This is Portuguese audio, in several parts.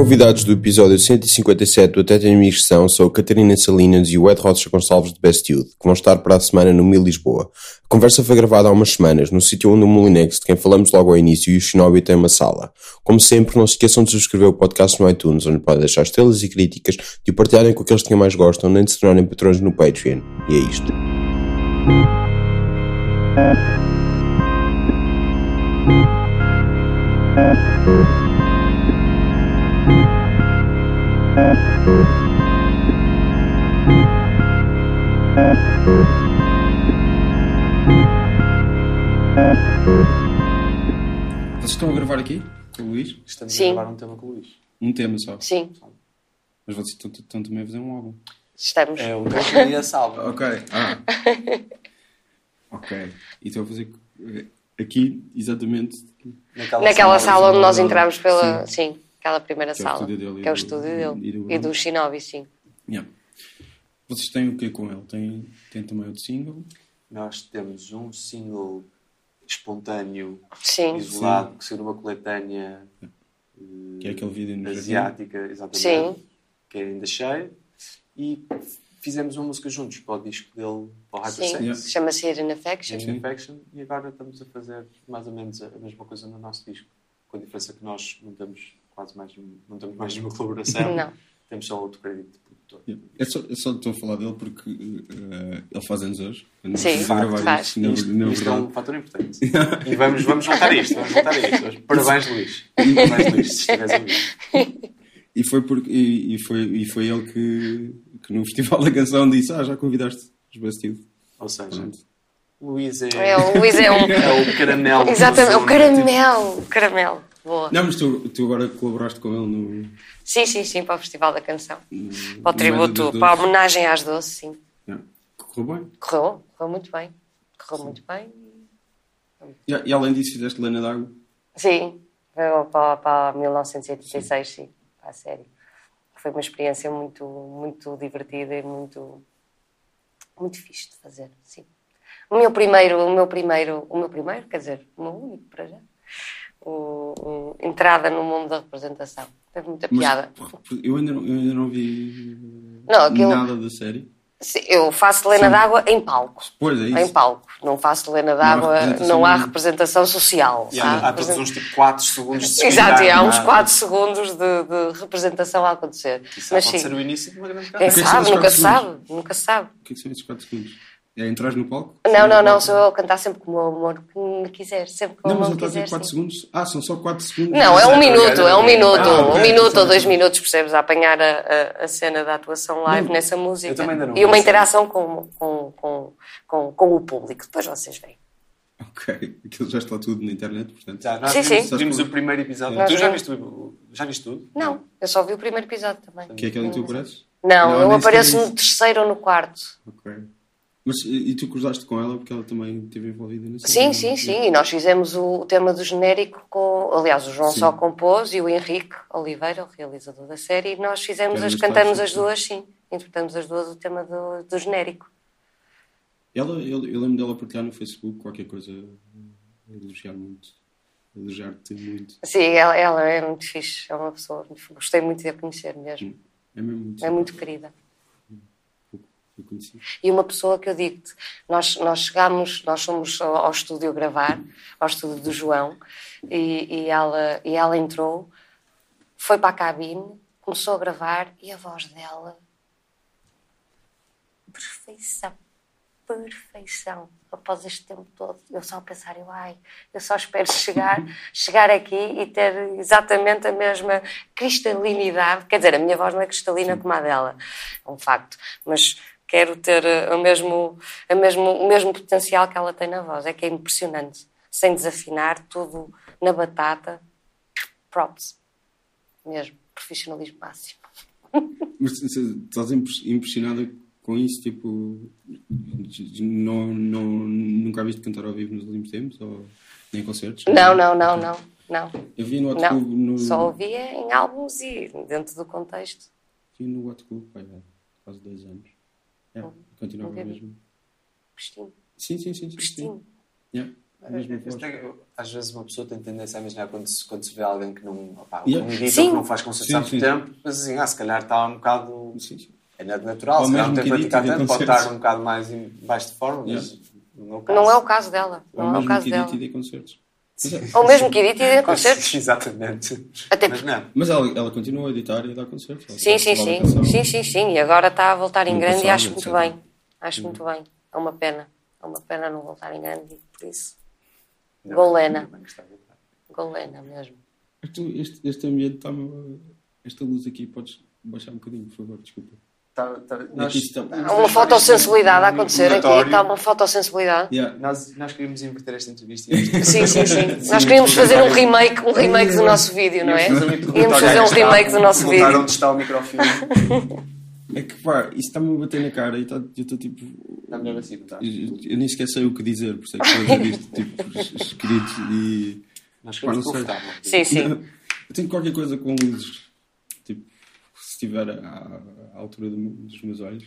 convidados do episódio 157 do Até Amigos são, a Catarina Salinas e o Ed Rocha Gonçalves de Best Youth, que vão estar para a semana no Mil Lisboa. A conversa foi gravada há umas semanas, no sítio onde o Molinex, de quem falamos logo ao início, e o Shinobi tem uma sala. Como sempre, não se esqueçam de subscrever o podcast no iTunes, onde podem deixar estrelas e críticas, de o partilharem com aqueles que mais gostam, nem de se tornarem patrões no Patreon. E é isto. Vocês estão a gravar aqui com o Luís? Estamos Sim. a gravar um tema com o Luís. Um tema só. Sim, Mas vocês estão, estão também a fazer um álbum. estamos. É o tema e a salva. Ok. Ah. ok. E estou a fazer aqui exatamente Naquela sala onde nós entramos pela. Sim, aquela primeira Que é o sala. estúdio dele Que é o do- estúdio e dele. do E Bruno. do Shinobi, sim. Yeah. Vocês têm o que com ele? Tem, tem também outro single? Nós temos um single espontâneo, Sim. isolado, que saiu numa coletânea Que é aquele vídeo no asiática, exatamente. Sim. Que é ainda cheio. E fizemos uma música juntos para o disco dele, para o Sim. Hypersex. Yeah. Chama-se Hidden Affection. Hidden Infection, e agora estamos a fazer mais ou menos a mesma coisa no nosso disco. Com a diferença que nós não temos quase mais, não temos mais nenhuma colaboração. Não. Temos só outro crédito de produtor. Yeah. É só, é só estou a falar dele porque eh, ele faz anos hoje. Eu não Sim, gravar faz. isto, na, Isto, na isto é um fator importante. e vamos, vamos voltar a isto. Vamos voltar a isto. Parabéns, Luís. Parabéns, Luís, se estiveres a ouvir. E foi, porque, e, e foi, e foi ele que, que no Festival da Canção disse: Ah, já convidaste os Youth. Ou seja, Pronto. Luís é, É, o Luís é um. é o caramelo. Exatamente, o zona. caramelo. O caramelo. Boa. Não, mas tu, tu agora colaboraste com ele no. Sim, sim, sim, para o Festival da Canção. no Para o tributo, para a homenagem às doces, sim. Yeah. Correu bem. Correu, correu muito bem. Correu muito bem. E, e além disso, fizeste Lena d'Água. Sim, para, para 1986, sim, para a série. Foi uma experiência muito, muito divertida e muito, muito fixe de fazer, sim. O meu primeiro, o meu primeiro, o meu primeiro, quer dizer, o meu único para já, o, o- entrada no mundo da representação. Teve muita Mas piada. eu ainda não, eu ainda não vi Não, aquilo- nada da série. Sim, Eu faço Lena Sim. d'Água em palco. Pois é isso. Em palco. Não faço Lena há d'Água, representação não há representação social. E há, há todos represent- uns tipo 4 segundos de Exato, e há uns seguidar, 4 segundos de, de representação a acontecer. Isso Mas pode sim, ser o início de uma grande quem que é sabe, nunca sabe, nunca sabe. O que é que são esses 4 segundos? É entrar no palco? Não, não, não, sou eu a cantar sempre como o amor que me quiser, sempre como Não, o mas amor ele está a dizer quiser. 4 sim. segundos. Ah, são só 4 segundos. Não, é um minuto, é um ok. minuto, Ah, um minuto ou dois minutos, percebes? A apanhar a, a, a cena da atuação live Não, nessa música. eu também ainda não E uma interação com, com, com, com, com o público. Depois vocês veem. Ok, aquilo já está tudo na internet, portanto. Já, nós Sim, vimos, sim. vimos o primeiro episódio. Nós Tu já vimos. viste, o- já viste tudo? Não, eu só vi o primeiro episódio também. Que é aquele em que tu apareces? Não, Não, eu apareço no terceiro ou no quarto. Ok. Mas e tu cruzaste com ela porque ela também esteve envolvida nessa Sim, sim, sim. E nós fizemos o, tema do genérico com. Aliás, o João Sim. só compôs e o Henrique Oliveira, o realizador da série, e nós fizemos, as, os cantamos as duas, sim. Interpretamos as duas o tema do, do genérico. Ela, eu, eu lembro dela partilhar no Facebook qualquer coisa a elogiar muito. A Elogiar-te muito. Sim, ela, ela é muito fixe, é uma pessoa. Gostei muito de a conhecer mesmo. É mesmo muito. É muito querida. Eu conheci. E uma pessoa que eu digo-te, nós, nós chegámos, nós fomos ao, ao estúdio gravar, ao estúdio do João, e, e, ela, e ela entrou, foi para a cabine, começou a gravar e a voz dela. Perfeição. Perfeição. Após este tempo todo, eu só a pensar, eu, ai, eu só espero chegar, chegar aqui e ter exatamente a mesma cristalinidade. Quer dizer, a minha voz não é cristalina como a dela, é um facto. Mas quero ter eh, o mesmo, a mesmo, o mesmo potencial que ela tem na voz. É que é impressionante. Sem desafinar, tudo na batata. Props. Mesmo. Profissionalismo máximo. Mas estás impres- impressionada com isso? Tipo, não, não, nunca a viste cantar ao vivo nos últimos tempos? Ou nem em concertos? Não, não, não, não. Não. Eu vi no Hot. Club. No, Só ouvia em álbuns e dentro do contexto. Vi no Hot Club, pai, há quase dois anos. É, continuava nunca vi. mesmo. Cristina. Sim, sim, sim. sim, sim. Cristina. Yeah. é- às vezes uma pessoa tem tendência a imaginar quando se, quando se vê alguém que não, opá, Yeah. que não edita, Sim. que não faz concertos Sim, há muito sim. tempo, mas assim, ah, se calhar está um bocado. Sim, sim. É nada natural, Ou se calhar não mesmo tem praticado tanto, pode concertos. estar um bocado mais em baixo de forma, mas não é o caso. Não é o caso dela. Ou Não é o mesmo caso dela. e concertos. Ou mesmo que edite e dê concertos. Exatamente. Até mas não. Mas ela, ela continua a editar e a dar concertos. Ela Sim, sim, sim. Sim, sim, sim. E agora está a voltar em grande e acho muito bem. Acho muito bem. É uma pena. É uma pena não voltar em grande, por isso. Não, Golena. Golena mesmo. Este, este, este ambiente está-me. Esta luz aqui, podes baixar um bocadinho, por favor, desculpa. Tá- tá- É nós- que está- Há uma fotossensibilidade a acontecer aqui. Está uma fotossensibilidade. Yeah. Nós, nós queríamos inverter esta entrevista. e isto- Sim, sim, sim. Nós queríamos fazer um remake, um remake do nosso vídeo, não é? Íamos fazer um um remake do nosso vídeo. onde está o microfone. É que pá, isso está-me a bater na cara e tá, eu estou tipo. Está melhor assim, está? Eu, eu nem sequer sei o que dizer, por isso é que estou a dizer isto, tipo, es- escrito e. Nós Pá, não queremos confortável. Sim, sim. Eu tenho qualquer coisa com luzes, estiver à, à altura do- dos meus olhos.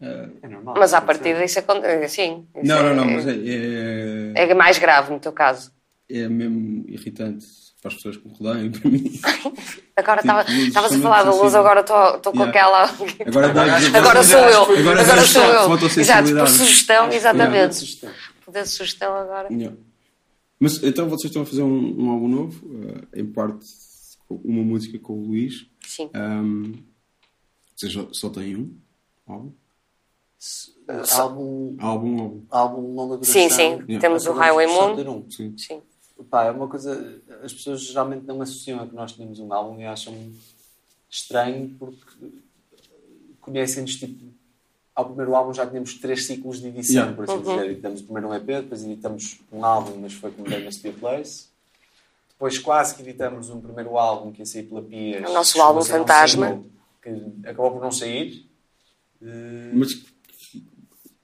É normal. Mas à partida isso acontece. Sim. isso não, não, não, é- mas é, é, É mais grave no teu caso. é mesmo irritante para as pessoas que me rodeiam, para mim. Agora Tipo, estavas a somente falar da luz, agora estou com Yeah. aquela. Agora, dá- Agora sou eu. Agora Agora sou eu. Exato, por sugestão, exatamente. sugestão. Poder de sugestão agora. Yeah. Mas então vocês estão a fazer um, um álbum novo, eh, em parte com uma música com o Luís. Sim. Um, vocês só, só têm um álbum? Álbum, Álbum, álbum. álbum longa duração. Sim, sim. Yeah. Temos o Highway Moon. um. Sim. Sim. Pá, é uma coisa. As pessoas geralmente não associam a que nós tínhamos um álbum e acham estranho porque conhecem-nos tipo. Ao primeiro álbum já tínhamos três ciclos de edição, Yeah. por assim dizer. Editamos primeiro um EP, depois editamos um álbum, mas foi como Day Must Be a Place. Depois quase que editamos um primeiro álbum que ia sair pela Pias. O nosso álbum um Fantasma. single Que acabou por não sair. Eh, Mas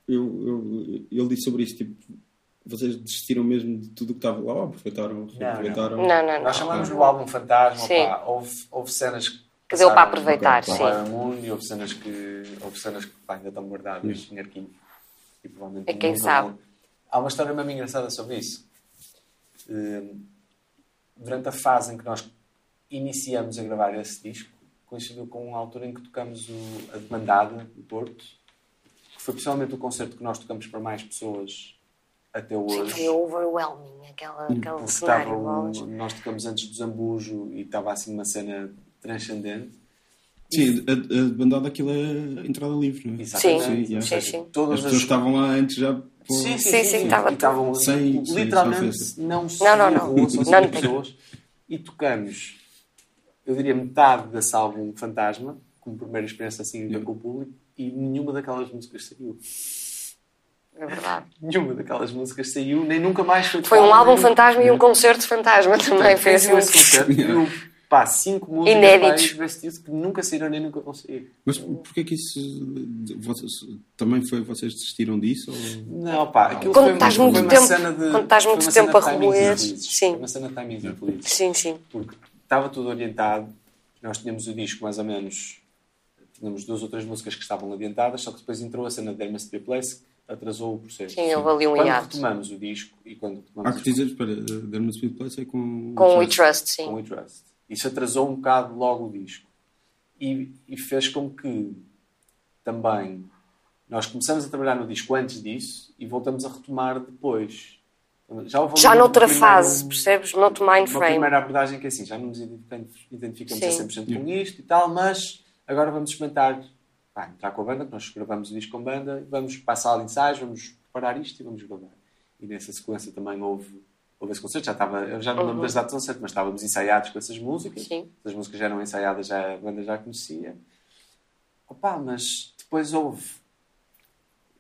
eu, eu, ele disse sobre isso, tipo, vocês desistiram mesmo de tudo o que estava lá, ou aproveitaram, reaproveitaram? Não, não, não. Nós chamamos o álbum Fantasma, Sim. pá, houve, houve cenas que Que deu para aproveitar, Ok, sim. para o mundo e houve cenas que, houve cenas que pá, ainda estão guardadas em arquivo. E provavelmente É quem sabe. vão- Há uma história mesmo engraçada sobre isso. Hum, Durante a fase em que nós iniciamos a gravar esse disco, coincidiu com a altura em que tocamos o, a Demandada, no Porto, que foi pessoalmente o concerto que nós tocamos para mais pessoas até Sim, hoje. foi overwhelming, aquela, aquele cenário. um- nós tocamos antes do Zambujo e estava assim uma cena transcendente. Sim, a, a bandada aquilo é entrada livre, não é? Exatamente. Sim, sim, sim, sim. As Todas pessoas as... estavam lá antes já. Pô, Sim, sim, Sim, estava estavam Sem- sem- literalmente sem não se Não, não, não. rua, só Não pessoas. E tocamos, eu diria metade desse álbum Fantasma, como primeira experiência assim com o público, e nenhuma daquelas músicas saiu. É verdade. Nenhuma daquelas músicas saiu, nem nunca mais foi Foi um álbum fantasma e um concerto fantasma também. Foi assim. esse concerto, viu, pá, cinco músicas Inéditos. vestidos que nunca saíram nem nunca vão sair. Mas porquê que isso. Vocês, também foi vocês desistiram disso? Ou... Não, pá, aquilo Quando foi, estás foi muito uma tempo- cena de, quando estás foi muito uma cena tempo de a infelizes. sim. Foi uma cena de timings infelizes. Sim, sim. Porque estava tudo orientado, nós tínhamos o disco mais ou menos, tínhamos duas ou três músicas que estavam adiantadas, só que depois entrou a cena de Be a Place, que atrasou o processo. Sim, houve ali um Quando hiato. retomamos o disco e quando Há que dizer, espera, Be a Place é com. Com o We Trust, sim. com o We Trust. Isso atrasou um bocado logo o disco. E, e fez com que também nós começamos a trabalhar no disco antes disso e voltamos a retomar depois. Já, houve Já noutra primeiro- fase, percebes? Noutro mind Uma frame. primeira abordagem que é assim, já não nos identificamos, identificamos a Sim. 100% com isto e tal, mas agora vamos experimentar, pá, entrar com a banda, que nós gravamos o disco com banda, vamos para a sala de ensaios, vamos preparar isto e vamos gravar. E nessa sequência também houve, houve esse concerto, já estava, eu já não lembro Uhum. das datas ao certo, mas estávamos ensaiados com essas músicas, Sim. as músicas já eram ensaiadas, já, a banda já a conhecia. Opa, mas depois houve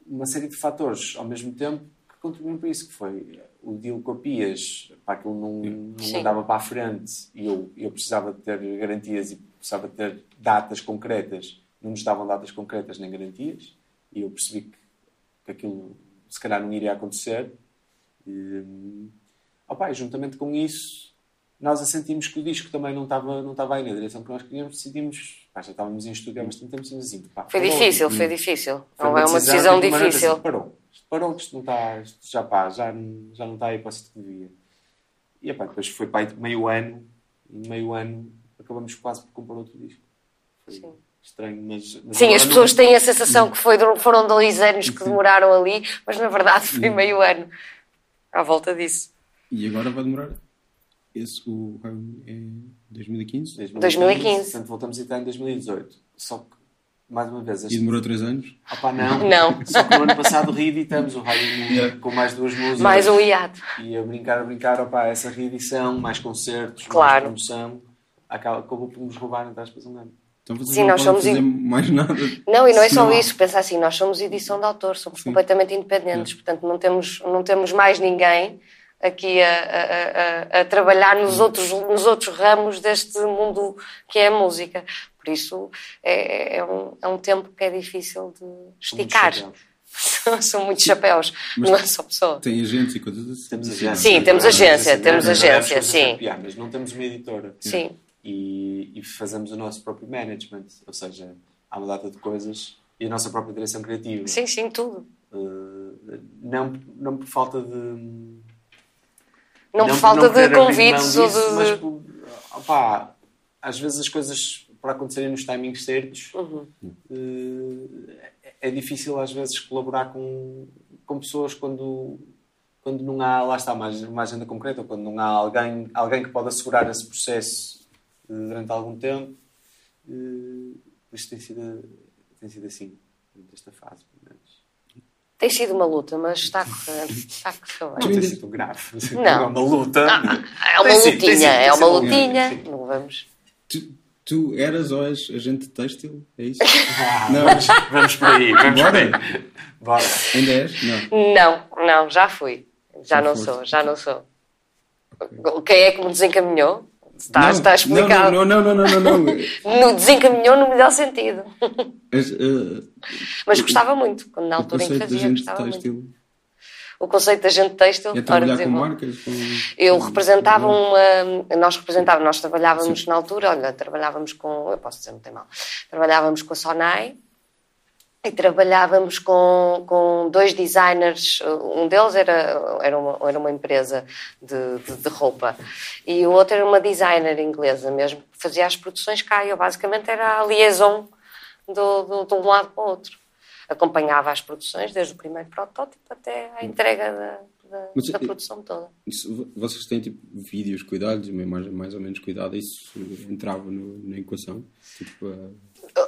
uma série de fatores ao mesmo tempo que contribuíram para isso, que foi o deal com a Pias, pá, aquilo não, não andava para a frente e eu, eu precisava de ter garantias e precisava de ter datas concretas, não nos davam datas concretas nem garantias e eu percebi que, que aquilo se calhar não iria acontecer. E, opa, e juntamente com isso nós assentimos que o disco também não estava, não estava aí na direção que nós queríamos, decidimos, pá, já estávamos em estúdio há bastante tempo, decidimos assim, pá, Foi difícil, foi difícil. Foi Não é uma decisão que, de maneira difícil. assim, parou. isto parou, isto não está, isto já pá, já, não- já não está aí para o que devia. E epá, depois foi para meio ano, e meio ano acabamos quase por comprar outro disco. Foi Sim. estranho, mas... mas Sim, as não- pessoas têm a sensação que foi, foram dois anos que demoraram ali, mas na verdade foi meio ano à volta disso. E agora vai demorar. Esse, o Highway é 2015? 2015. Portanto, voltamos a estar em 2018. Só que, mais uma vez, E este... demorou 3 anos? Opá, não. Não. Só que no ano passado reeditamos o Raio Yeah. com mais duas músicas. Mais um hiato. E a brincar, a brincar, opá, essa reedição, mais concertos, Claro. mais promoção, acaba, acabou por nos roubar entre aspas um ano. Então Sim, não nós somos fazer in- mais nada. Não, e não é só há. isso. Pensa assim, nós somos edição de autor, somos completamente independentes, portanto não temos, não temos mais ninguém aqui a, a- a- a trabalhar nos outros, nos outros ramos deste mundo que é a música. Por isso é, é um, é um tempo que é difícil de esticar. São muitos chapéus, Mas- não é só pessoa. Tem agentes e coisas assim. Temos agência. Sim, temos agência, temos agência, sim. Mas não temos uma editora. Sim. E, e fazemos o nosso próprio management. Ou seja, há uma data de coisas e a nossa própria direção criativa. Sim, sim, tudo. Uh, não, não por falta de. Não, por falta não de convites ou de. Mas, opá, às vezes as coisas para acontecerem nos timings certos Uhum. uh, é difícil às vezes colaborar com, com pessoas quando, quando não há, lá está, uma, uma agenda concreta, ou quando não há alguém, alguém que pode assegurar esse processo uh, durante algum tempo. Por isso tem sido, tem sido assim, durante esta fase. Tem sido uma luta, mas está a correr, está a correr Não tem sido grave. Não. É uma luta. É uma Tem sido, lutinha, sido, é tem uma sido. lutinha. Sim. Não vamos. Tu, tu eras ou és agente têxtil? É isso? Ah, Não. vamos, vamos por aí, vamos por aí. Bora. Bora. Ainda és? Não. Não, não, já fui. Já Já não foste. sou, já não sou. Quem é que me desencaminhou? Está, não, está explicado. Não, não, não, não, não, não. desencaminhou no melhor sentido. És, eh, Mas gostava muito, quando na altura em que fazia, gostava muito. O conceito de agente têxtil, é ora, trabalhar com desenvolve. marcas? Com... Eu representava uma. Nós representávamos, nós trabalhávamos na altura, olha, trabalhávamos com. Eu posso dizer, não tem mal. Trabalhávamos com a Sonai e trabalhávamos com, com dois designers. Um deles era, era, uma, era uma empresa de, de, de roupa e o outro era uma designer inglesa mesmo, que fazia as produções cá. E eu basicamente era a liaison do, do, de um lado para o outro. Acompanhava as produções, desde o primeiro protótipo até à entrega da, da, Mas, da produção toda. Isso, vocês têm tipo vídeos cuidados uma imagem mais ou menos cuidada, isso entrava no- na equação? Tipo,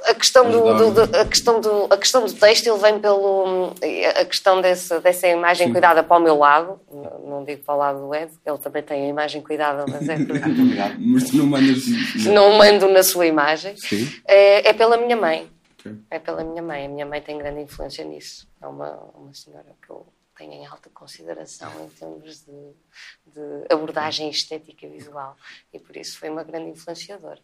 A questão do, do- do- a questão do a questão do têxtil vem pelo a questão desse, dessa imagem Sim. cuidada para o meu lado não, digo para o lado do Ed ele também tem a imagem cuidada mas é mas não mandas. não mando na sua imagem. É, é pela minha mãe. Ok. é pela minha mãe. A minha mãe tem grande influência nisso. É uma uma senhora que eu tenho em alta consideração em termos de, de abordagem estética e visual. E por isso foi uma grande influenciadora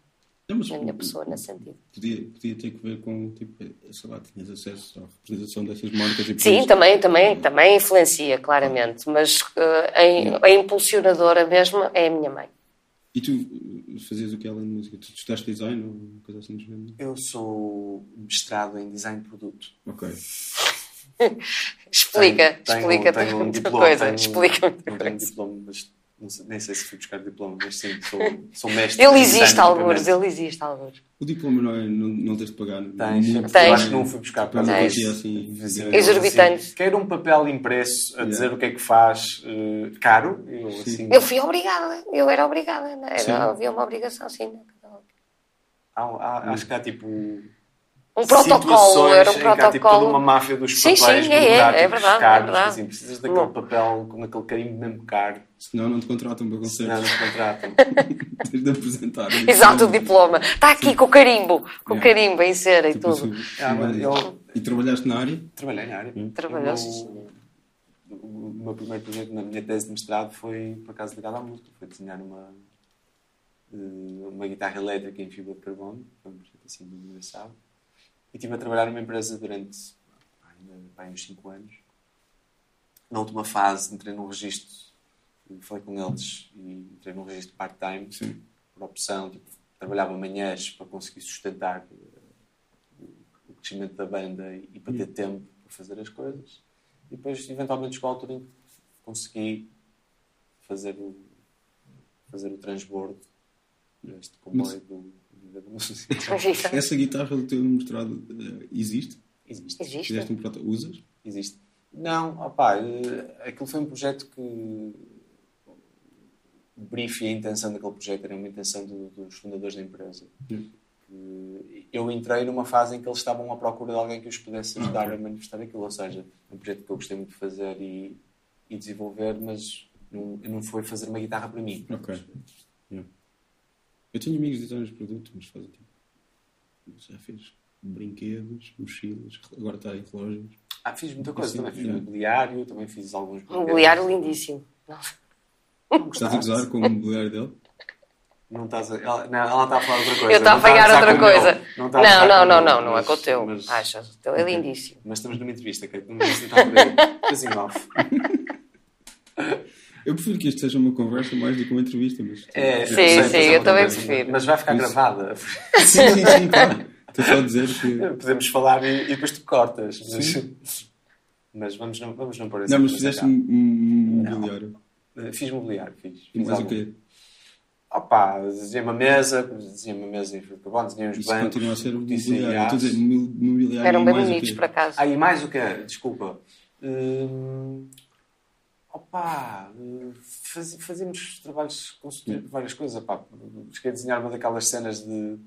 Não, mas na minha pessoa nesse sentido Podia, podia ter que ver com, tipo, sei lá, tinhas acesso à representação dessas marcas e por Sim, isso- também, também, também influencia, claramente, mas eh, a, a impulsionadora mesmo é a minha mãe. E tu eh, fazias o que além de música? Tu estudaste design ou coisa assim do género? Eu sou mestrado em design de produto. Ok. Explica, Tenho- explica tenho um muita diploma, coisa, tenho- explica muita Não tenho coisa. diploma, mas sei- nem sei se fui buscar diploma, mas sim, sou, sou mestre. Ele existe, alguns, ele existe, alguns. O diploma não, é, não, não tens de pagar? Tens. Muito. Tens. Eu acho que não fui buscar causa Tens. assim, Exorbitante. assim, Quero um papel impresso a dizer Yeah. o que é que faz eh, caro. Eu, assim, Eu fui obrigada, eu era obrigada, Sim. era, havia uma obrigação, sim. há- há- acho que há tipo. Um protocolo, era um em há, tipo, toda protocolo. uma máfia dos Sim, papéis sim, é, é, é burocráticos verdade, é caros, verdade. Assim, precisas daquele Bom. papel com aquele carimbo mesmo caro, Senão não te contratam para senão concertos. nos contratam. Tens de apresentar. Exato, o diploma. Está aqui com o carimbo, com o Yeah. carimbo em cera e Tipo, tudo. Ah, eu- E trabalhaste na área? Trabalhei na área. Sim, meu- O meu primeiro projeto na minha tese de mestrado foi, por acaso, ligado à música. Foi desenhar uma, eh, uma guitarra elétrica em fibra de carbono. Foi um projeto assim engraçado. Estive a trabalhar numa empresa durante pá, uns 5 anos. Na última fase, entrei num registro, falei com eles e entrei num registro part-time, por opção. Tipo, trabalhava manhãs para conseguir sustentar eh, o crescimento da banda e, para ter tempo para fazer as coisas. E depois, eventualmente, chegou a altura em que consegui fazer o, fazer o transbordo deste comboio do da Música. Essa guitarra do teu mostrado eh, existe? Existe. Existe? Fizeste um proto... Usas? Existe. Não, opá, eh, aquilo foi um projeto que o brief e a intenção daquele projeto era uma intenção do- dos fundadores da empresa. Hum. Que eu entrei numa fase em que eles estavam à procura de alguém que os pudesse ajudar a manifestar aquilo. Ou seja, é um projeto que eu gostei muito de fazer e, e desenvolver, mas não, não foi fazer uma guitarra para mim. Ok. Yeah. Eu tenho amigos designers de produto, mas fazem tipo. Já fez brinquedos, mochilas, agora está em relógios. Ah, fiz muita coisa Sim, também. Fiz é. mobiliário, também fiz alguns Um mobiliário lindíssimo. Não. Estás a gozar com o mobiliário dele? Não estás a... ela, não, ela está a falar outra coisa. Eu estou a Não apanhar outra coisa. Não, Não, a não, não, não, não é mas- com o teu. mas- Achas? O teu é lindíssimo. Mas estamos numa entrevista, Kate. Numa entrevista está por aí. Depois em off. Eu prefiro que isto seja uma conversa mais do que uma entrevista, mas. É, Sim, sim, é eu também conversa, prefiro. Mas vai ficar Isso. gravada. Sim, sim, sim, claro. Estou só a dizer que. Podemos falar e, e depois tu cortas. Mas, Sim. mas vamos, não, vamos não pôr essa Não, mas fizeste um, um mobiliário. Eh, Fiz mobiliário, fiz. E fiz mais o quê? Opa, desenhei uma mesa, desenhei uma mesa em carbono, desenhei uns Isso bancos. continua a ser um mobiliário. Estou a dizer, mobiliário Eram bem bonitos, por acaso. Ah, e mais o quê? Desculpa. Hum, opa, eh, faz, fazíamos trabalhos de várias coisas. Opá, cheguei a desenhar uma daquelas cenas de,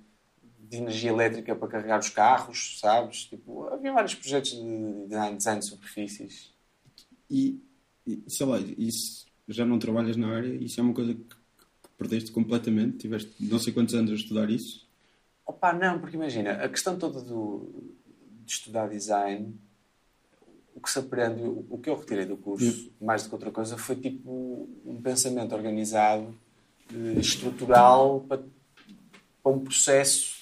de energia elétrica para carregar os carros, sabes? Tipo, havia vários projetos de design, design de superfícies. E, e, sei lá, isso já não trabalhas na área, isso é uma coisa que, que perdeste completamente. Tiveste não sei quantos anos a estudar isso. Opa, não, porque imagina, a questão toda do, de estudar design, o que se aprende, o, que eu retirei do curso, mais do que outra coisa, foi tipo um pensamento organizado, eh, estrutural, para, para um processo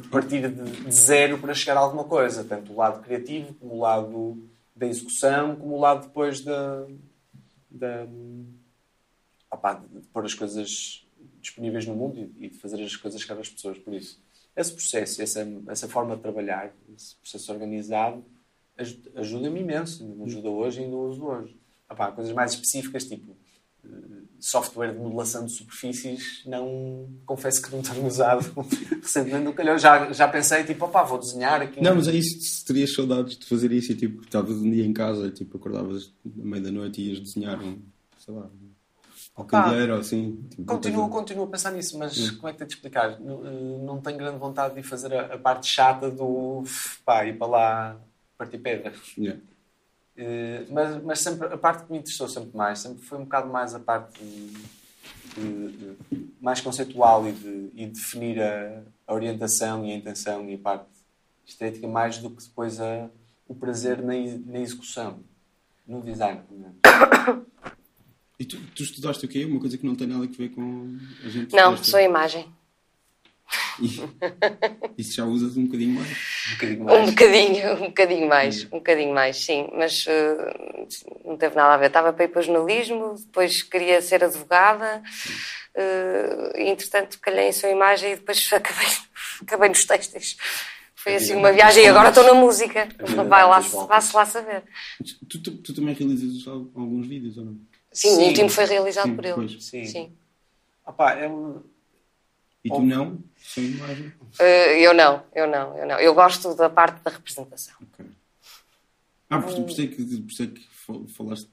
de partir de, zero para chegar a alguma coisa. Tanto o lado criativo, como o lado da execução, como o lado depois da. da opá, de, de pôr as coisas disponíveis no mundo e, de fazer as coisas chegar às pessoas. Por isso, esse processo, essa, essa forma de trabalhar, esse processo organizado, ajuda-me imenso. Me ajuda hoje e ainda uso hoje. Opá, coisas mais específicas, tipo eh, software de modelação de superfícies, não confesso que não tenho usado recentemente no calhau. Já, já pensei, tipo, opá, vou desenhar aqui. Não, mas é isso, se terias saudades de fazer isso e tipo, estavas um dia em casa, tipo, acordavas à meia da noite e ias desenhar um, sei lá, um candeeiro ou assim. Tipo, Continuo, coisa- continuo a pensar nisso, mas como é que tenho de explicar? Não, eh, não tenho grande vontade de ir fazer a, a parte chata do pá, ir para lá partir pedra. Yeah. Eh, mas, mas sempre, a parte que me interessou sempre mais, sempre foi um bocado mais a parte de- de- de- mais conceitual e de, e definir a, a orientação e a intenção e a parte estética mais do que depois a, o prazer na, na execução, no design. pelo menos. E tu, tu estudaste o quê? Uma coisa que não tem nada a ver com a gente. Não, sou imagem. E isso já usas um bocadinho mais. Um bocadinho Um mais. bocadinho, um bocadinho mais, um bocadinho mais, sim. Mas eh, não teve nada a ver. Estava para ir para o jornalismo, depois queria ser advogada, e entretanto calhei em sua imagem e depois acabei, acabei nos textos. Foi assim uma viagem e agora estou na música. Vai lá, vá-se lá saber. Tu, tu, tu também realizas al- alguns vídeos ou não? Sim, o Sim. último foi realizado Sim, por ele. pois. Sim. Sim. Opá, é um- E tu não? Sem imagem? Eh, eu não, eu não, eu não. Eu gosto da parte da representação. Ok. Ah, porque por isso é que, por isso é que fal- falaste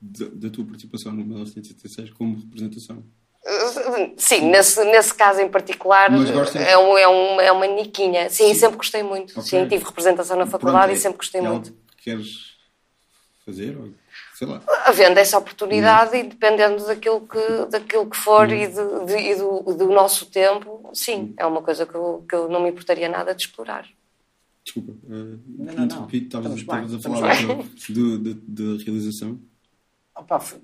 da, tua participação no 1976 como representação. Uh, Sim, nesse, nesse caso em particular é, um, é, um, é uma niquinha. Sim, sempre gostei muito. Ok. Sim, tive representação na faculdade Pronto, e sempre gostei é muito. algo que queres fazer? Ou, sei lá. Havendo essa oportunidade e dependendo daquilo que, daquilo que for e, de- de- e do, do nosso tempo, sim, é uma coisa que eu, que eu não me importaria nada de explorar. Desculpa. Uh, Não, não, não. Estavas a falar da realização. opá, foi-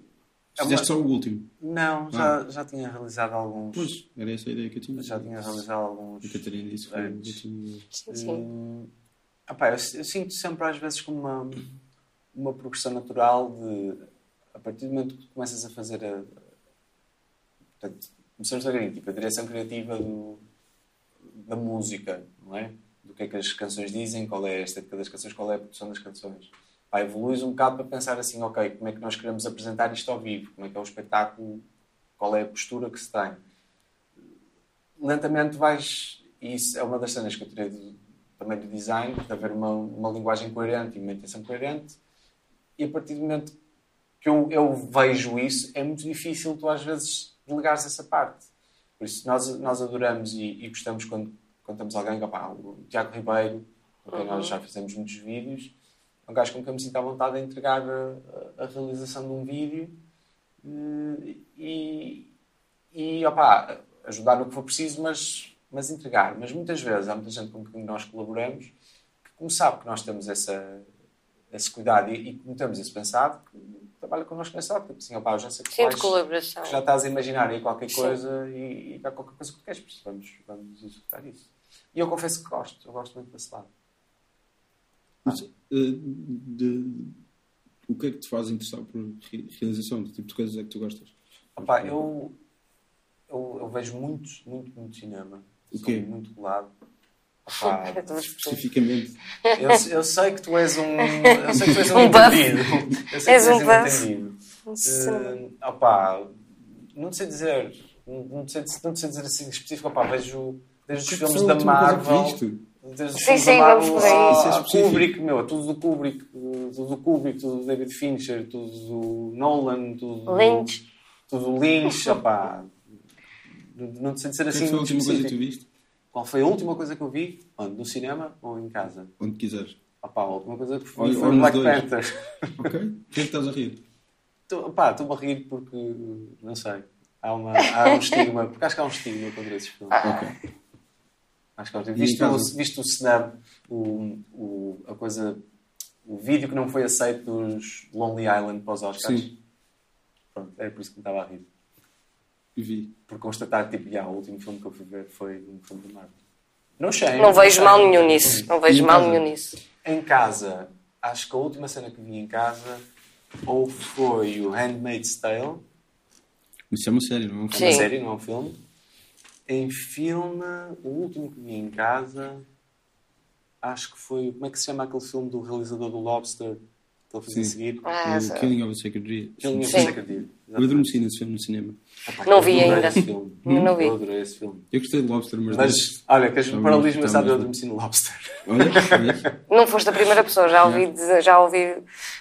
é uma- Fizeste só o último. Não, já, já tinha realizado alguns. Pois, era essa a ideia que eu tinha. Já tinha realizado alguns. A Catarina disse que foi o antes. último. Sim, sim. Hum, opá, eu, eu sinto sempre às vezes como uma, uma progressão natural de a partir do momento que começas a fazer a. Portanto, começamos a ver tipo, a direção criativa do, da música, não é? Do que é que as canções dizem, qual é a estética das canções, qual é a produção das canções. Pá, evoluís um bocado para pensar assim, ok, como é que nós queremos apresentar isto ao vivo? Como é que é o espetáculo? Qual é a postura que se tem? Lentamente vais... E isso é uma das cenas que eu tirei do, também do design, de haver uma, uma linguagem coerente e uma intenção coerente. E a partir do momento que eu, eu vejo isso, é muito difícil tu às vezes delegares essa parte. Por isso nós, nós adoramos e, e gostamos quando, quando temos alguém, opá, o Tiago Ribeiro, com quem nós já fizemos muitos vídeos, é um gajo com quem me sinto à vontade de entregar a, a, realização de um vídeo eh, e, e opá, ajudar no que for preciso, mas, mas entregar. Mas muitas vezes há muita gente com quem nós colaboramos que, como sabe que nós temos essa, esse cuidado e, e como temos isso pensado, que trabalha connosco nessa ótica. Assim, opá, eu já sei que, Sim, colaboração. que já estás a imaginar aí qualquer Sim. coisa e, e há qualquer coisa que tu queres, por isso vamos, vamos executar isso. E eu confesso que gosto, eu gosto muito desse lado. Mas, eh, de- o que é que te faz interessar por re- realização? Que tipo de coisas é que tu gostas? Opá, eu, eu, eu vejo muito, muito, muito cinema. O Sou quê? muito colado. Especificamente. eu, eu sei que tu és um. Eu sei que tu és um, Um entendido. Eu sei És que tu um és um buff. entendido. Uh, opá, não te sei dizer. Não te sei, não te sei dizer assim específico. Opá, vejo desde os filmes da Marvel. Desde os Sim, filmes sim, da vamos Marvel por aí. ao- Isso é ao. Kubrick, meu, tudo do Kubrick, tudo do Kubrick, tudo do David Fincher, tudo do Nolan, tudo do Lynch. tudo do Lynch, opá. Não sei dizer é assim foi a última coisa que tu específico. viste? Qual foi a última coisa que eu vi? Onde? No cinema ou em casa? Onde quiseres. Opá, a última coisa que vi foi o Black dois. Panther. Ok? O que é que estás a rir? Tô- estou-me a rir porque, não sei, há, uma, há um estigma, porque acho que há um estigma contra esses filmes. Ok. Acho que há um estigma. Visto, o, visto o snub, o, o, a coisa, o vídeo que não foi aceito dos Lonely Island para os Oscars. Sim. Pronto, é por isso que me estava a rir. Vi. Por constatar, tipo, já, o último filme que eu fui ver foi um filme de Marvel. Não shame. Não vejo mal nenhum nisso. Não vejo em mal casa? nenhum nisso. Em casa, acho que a última cena que vi em casa ou foi o Handmaid's Tale, Isso é uma série, não é um é filme? uma Sim. série, não é um filme. Em filme, o último que vi em casa, acho que foi. Como é que se chama aquele filme do realizador do Lobster? Que ele fez a seguir? Ah, essa- o Killing of a Sacred Deer. Killing of a Sacred Deer. Eu adormeci nesse filme no cinema. Não eu vi ainda. esse filme. Não vi. Eu adorei esse filme. Eu gostei de Lobster, mas... Mas, olha, queres um muito- engraçado? está Eu adormeci no Lobster. Olha. Não foste a primeira pessoa, já ouvi, dizer- já ouvi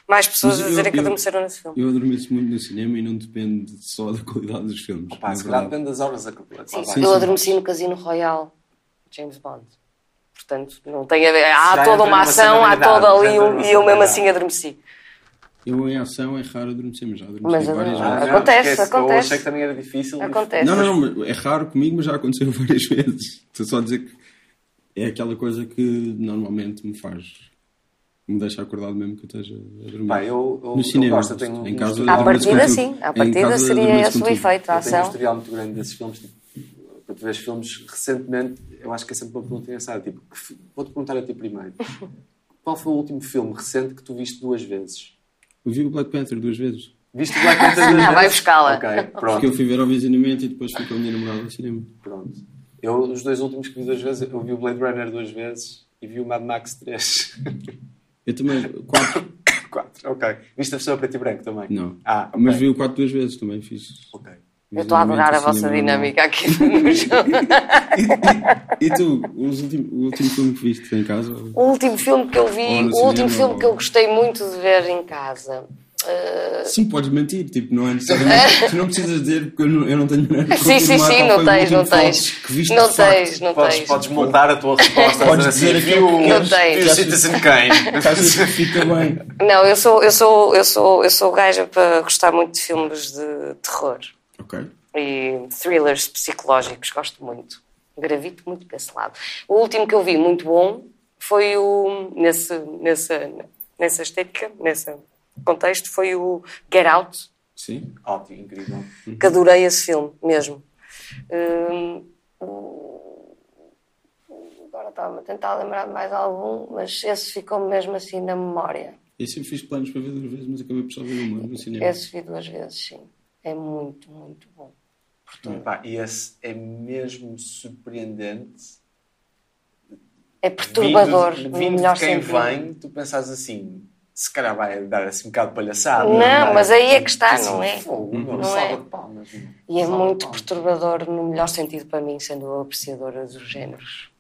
mais pessoas Mas a dizerem que adormeceram nesse filme. Eu adormeço muito no cinema e não depende só da qualidade dos filmes. Pá, na se calhar depende das horas a que Sim, sim, eu sim. adormeci no Casino Royale, James Bond. Portanto, não tem a ver. Há Já toda uma ação, há toda ali um- e eu mesmo assim adormeci. Eu em ação é raro adormecer, mas já adormeci Mas várias adoro- vezes. Ah, Acontece, esquece, Eu acontece. achei que também era difícil. Acontece. Não, não, é raro comigo, mas já aconteceu várias vezes. Estou só a dizer que é aquela coisa que normalmente me faz. me deixa acordado mesmo que eu esteja a dormir. Pá, eu, eu, no eu cinema, gosto, eu tenho em casa, À partida, sim. À partida seria esse o efeito, a Eu tenho um ação. historial muito grande desses filmes. Tipo, para tu veres filmes recentemente, eu acho que é sempre uma pergunta engraçada. Tipo, vou-te perguntar a ti primeiro. Qual foi o último filme recente que tu viste duas vezes? Eu vi o Black Panther duas vezes. Viste o Black Panther duas Ah, vai vezes? buscá-la. Ok, Porque eu pronto. fui ver ao visionamento e depois fui com a minha namorada ao cinema. pronto. Eu, os dois últimos que vi duas vezes, eu vi o Blade Runner duas vezes e vi o Mad Max 3. Eu também, quatro, Quatro, ok. Viste a versão a preto e branco também? não. Ah, ok. Mas vi o quatro duas vezes também, fiz. Ok. Eu estou a adorar a ao vossa dinâmica aqui no jogo. E tu, os últimos- o último filme que viste em casa? O último filme que eu vi, o último filme ou- que eu gostei muito de ver em casa. uh, Sim, podes mentir, tipo, não é necessariamente. tu não precisas dizer porque eu não, eu não tenho Sim, sim, sim, não o tens, não tens. Que viste Não tens, não Podes, tens. podes moldar a tua resposta. Podes dizer assim, viu, Não tens. viu Citizen Kane. Fica bem. Não, eu sou, eu sou, eu sou, eu sou gaja para gostar muito de filmes de terror Ok. e thrillers psicológicos, gosto muito. Gravito muito para esse lado. O último que eu vi muito bom foi o nesse nessa nessa estética, nesse contexto foi o Get Out, Sim. Ótimo, incrível. que adorei esse filme mesmo. Hum, agora estava a tentar lembrar de mais algum, mas esse ficou mesmo assim na memória. Eu sempre fiz planos para ver duas vezes, mas acabei por só ver uma no cinema. Esse vi duas vezes, sim. É muito, muito bom. Pá, e esse é mesmo surpreendente. É perturbador, Vindo, no vindo melhor de quem sentido. vem, tu pensas assim, se calhar vai dar assim um bocado de palhaçada. Não, mas aí é que está, Assim, não é? Fogo, meu, Não é? de palmas. meu. E é muito palmas. perturbador no melhor sentido para mim, sendo eu apreciadora dos géneros.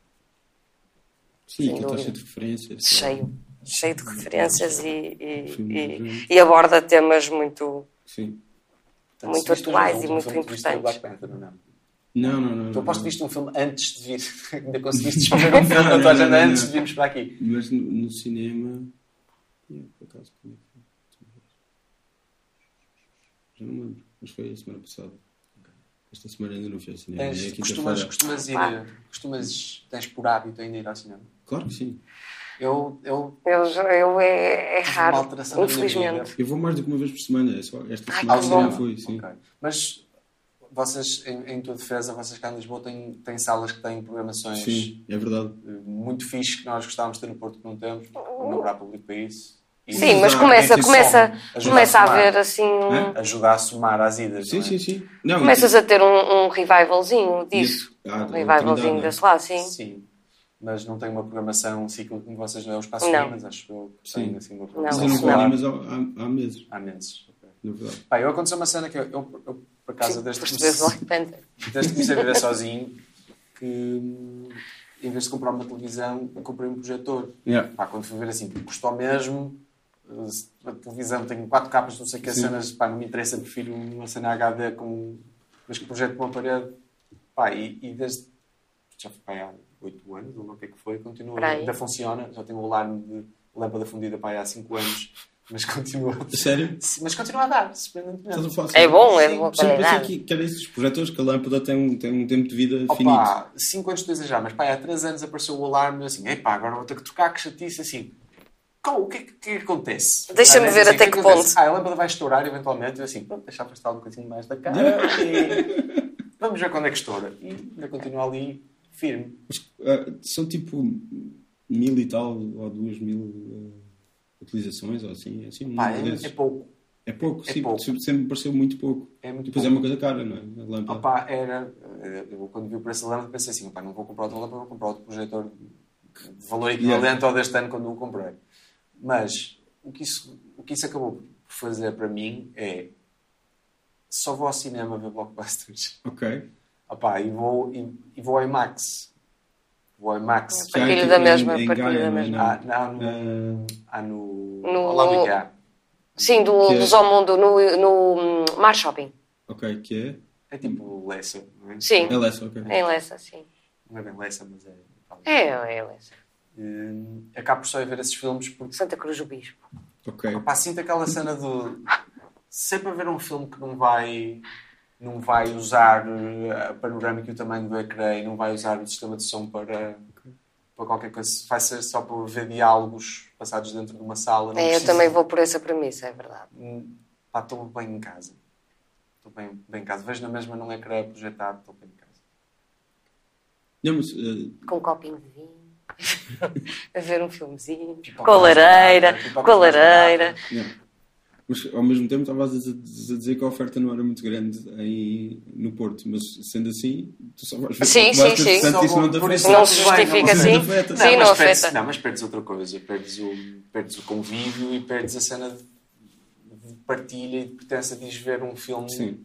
Sim, aquilo está cheio de referências. Cheio. Cheio de referências e, e, e- e aborda temas muito. Sim. Portanto, muito atuais e muito o importantes. Panther, não? Não, não. Tu aposto que viste um filme antes de vir. Ainda conseguiste escolher um filme na tua agenda antes de virmos para aqui. Mas no, no cinema. É? Já não me lembro, mas foi a semana passada. Esta semana ainda não fui ao cinema. Tens, é costumas, costumas ir. Ah. Costumas. Tens por hábito ainda ir ao cinema. Claro que sim. Eu. eu Eu, eu é, é raro, alteração infelizmente. Eu vou mais do que uma vez por semana. É só esta Ai, semana bom. fui, sim. Ok. Mas vocês, em, em tua defesa, vocês cá em Lisboa têm, têm salas que têm programações Sim, é verdade. eh, muito fixe que nós gostávamos de ter no Porto que não temos. Não haverá público para isso. E Sim, mas ajudar- começa, e começa, começa a haver assim. um- Hã? Ajuda a somar às idas. Sim, não é? sim, sim. Não, Começas a ter um, um revivalzinho disso. Ah, Um da revivalzinho desse lá, sim. Sim. Mas não tem uma programação ciclo como vocês não é o Espaço Não. Minas, acho eu. que Sim. Tem, assim, uma Mas programação eu não vou Não. mas há, há, há meses, Há meses. ok. na verdade. Pá, eu aconteceu uma cena que eu, eu, eu, por acaso, desde que, comecei, desde que comecei a viver sozinho, que em vez de comprar uma televisão, comprei um projetor. Yeah. Pá, quando fui ver assim, custou mesmo. A televisão tem quatro capas, não sei que, cenas, pá, não me interessa, prefiro uma cena HD com. Mas que projeto com uma parede. Pá, e, e desde. Já foi pá, há oito anos, ou não o que é que foi, continua. Aí. Ainda funciona, já tenho o alarme de lâmpada fundida pá, há cinco anos, mas continua. Sério? Mas continua a dar, surpreendentemente. falar É bom, é boa Sempre pensei que, que era esses projetores que a lâmpada tem um, tem um tempo de vida finito. Opa, 5 anos estou a exagerar, mas pá, há 3 anos apareceu o alarme assim, epá, agora vou ter que trocar, que chatice, assim. Qual, o que é que, que é que acontece? Deixa-me Ah, ver assim, até o que acontece? ponto. Ah, a lâmpada vai estourar eventualmente, eu assim, pronto, deixa afastar um bocadinho mais da cara e vamos ver quando é que estoura. E ainda continua ali firme. Mas, ah, são tipo mil e tal ou duas mil ah, utilizações ou assim. assim um Pá, é, é pouco. É pouco, é sim, pouco. sempre me pareceu muito pouco. É muito Depois é pouco. uma coisa cara, não é? A lâmpada. Opa, era. eh, Eu quando vi o preço da lâmpada pensei assim, opá, não vou comprar outra lâmpada, vou comprar outro projetor de valor equivalente ao deste ano quando o comprei. Mas o que, isso, o que isso acabou por fazer para mim é só vou ao cinema ver blockbusters. Ok. Opá, e, vou, e, e vou ao IMAX. Vou ao IMAX. É Partilho tipo da em- mesma, em partilho Gaia, da é? mesma. Não, no, ah, no, No- IKEA. Sim, do, Que é- do Zomundo, no, no hum, Mar Shopping. ok, que é? É tipo Lessa, não é? Sim. É Lessa, ok. Em Lessa, sim. Não é bem Lessa, mas é. É, é Lessa. Hum, acabo por só ir ver esses filmes porque Santa Cruz do Bispo. Ok. Pá, sinto aquela cena do. Sempre haver um filme que não vai. Não vai usar eh, a panorâmica e o tamanho do ecrã e não vai usar o sistema de som para, para qualquer coisa. Vai ser só para ver diálogos passados dentro de uma sala. Não É, eu também vou por essa premissa, é verdade. Hum, Pá, estou bem em casa. Estou bem, bem em casa. Vejo na mesma num ecrã projetado, estou bem em casa. Não, mas, ah, Com um copinho de vinho. a ver um filmezinho. Com a lareira. Com a lareira. Não. Mas ao mesmo tempo estavas a dizer- a dizer que a oferta não era muito grande em, no Porto, mas sendo assim, tu só vais ver Sim, sim, sim. isso não afeta. isso Não se justifica não- assim. não afeta. Sim, não mas perdes, afeta. não, mas perdes outra coisa. Perdes o, perdes o convívio e perdes a cena de, de partilha e de pertença de ver um filme Sim.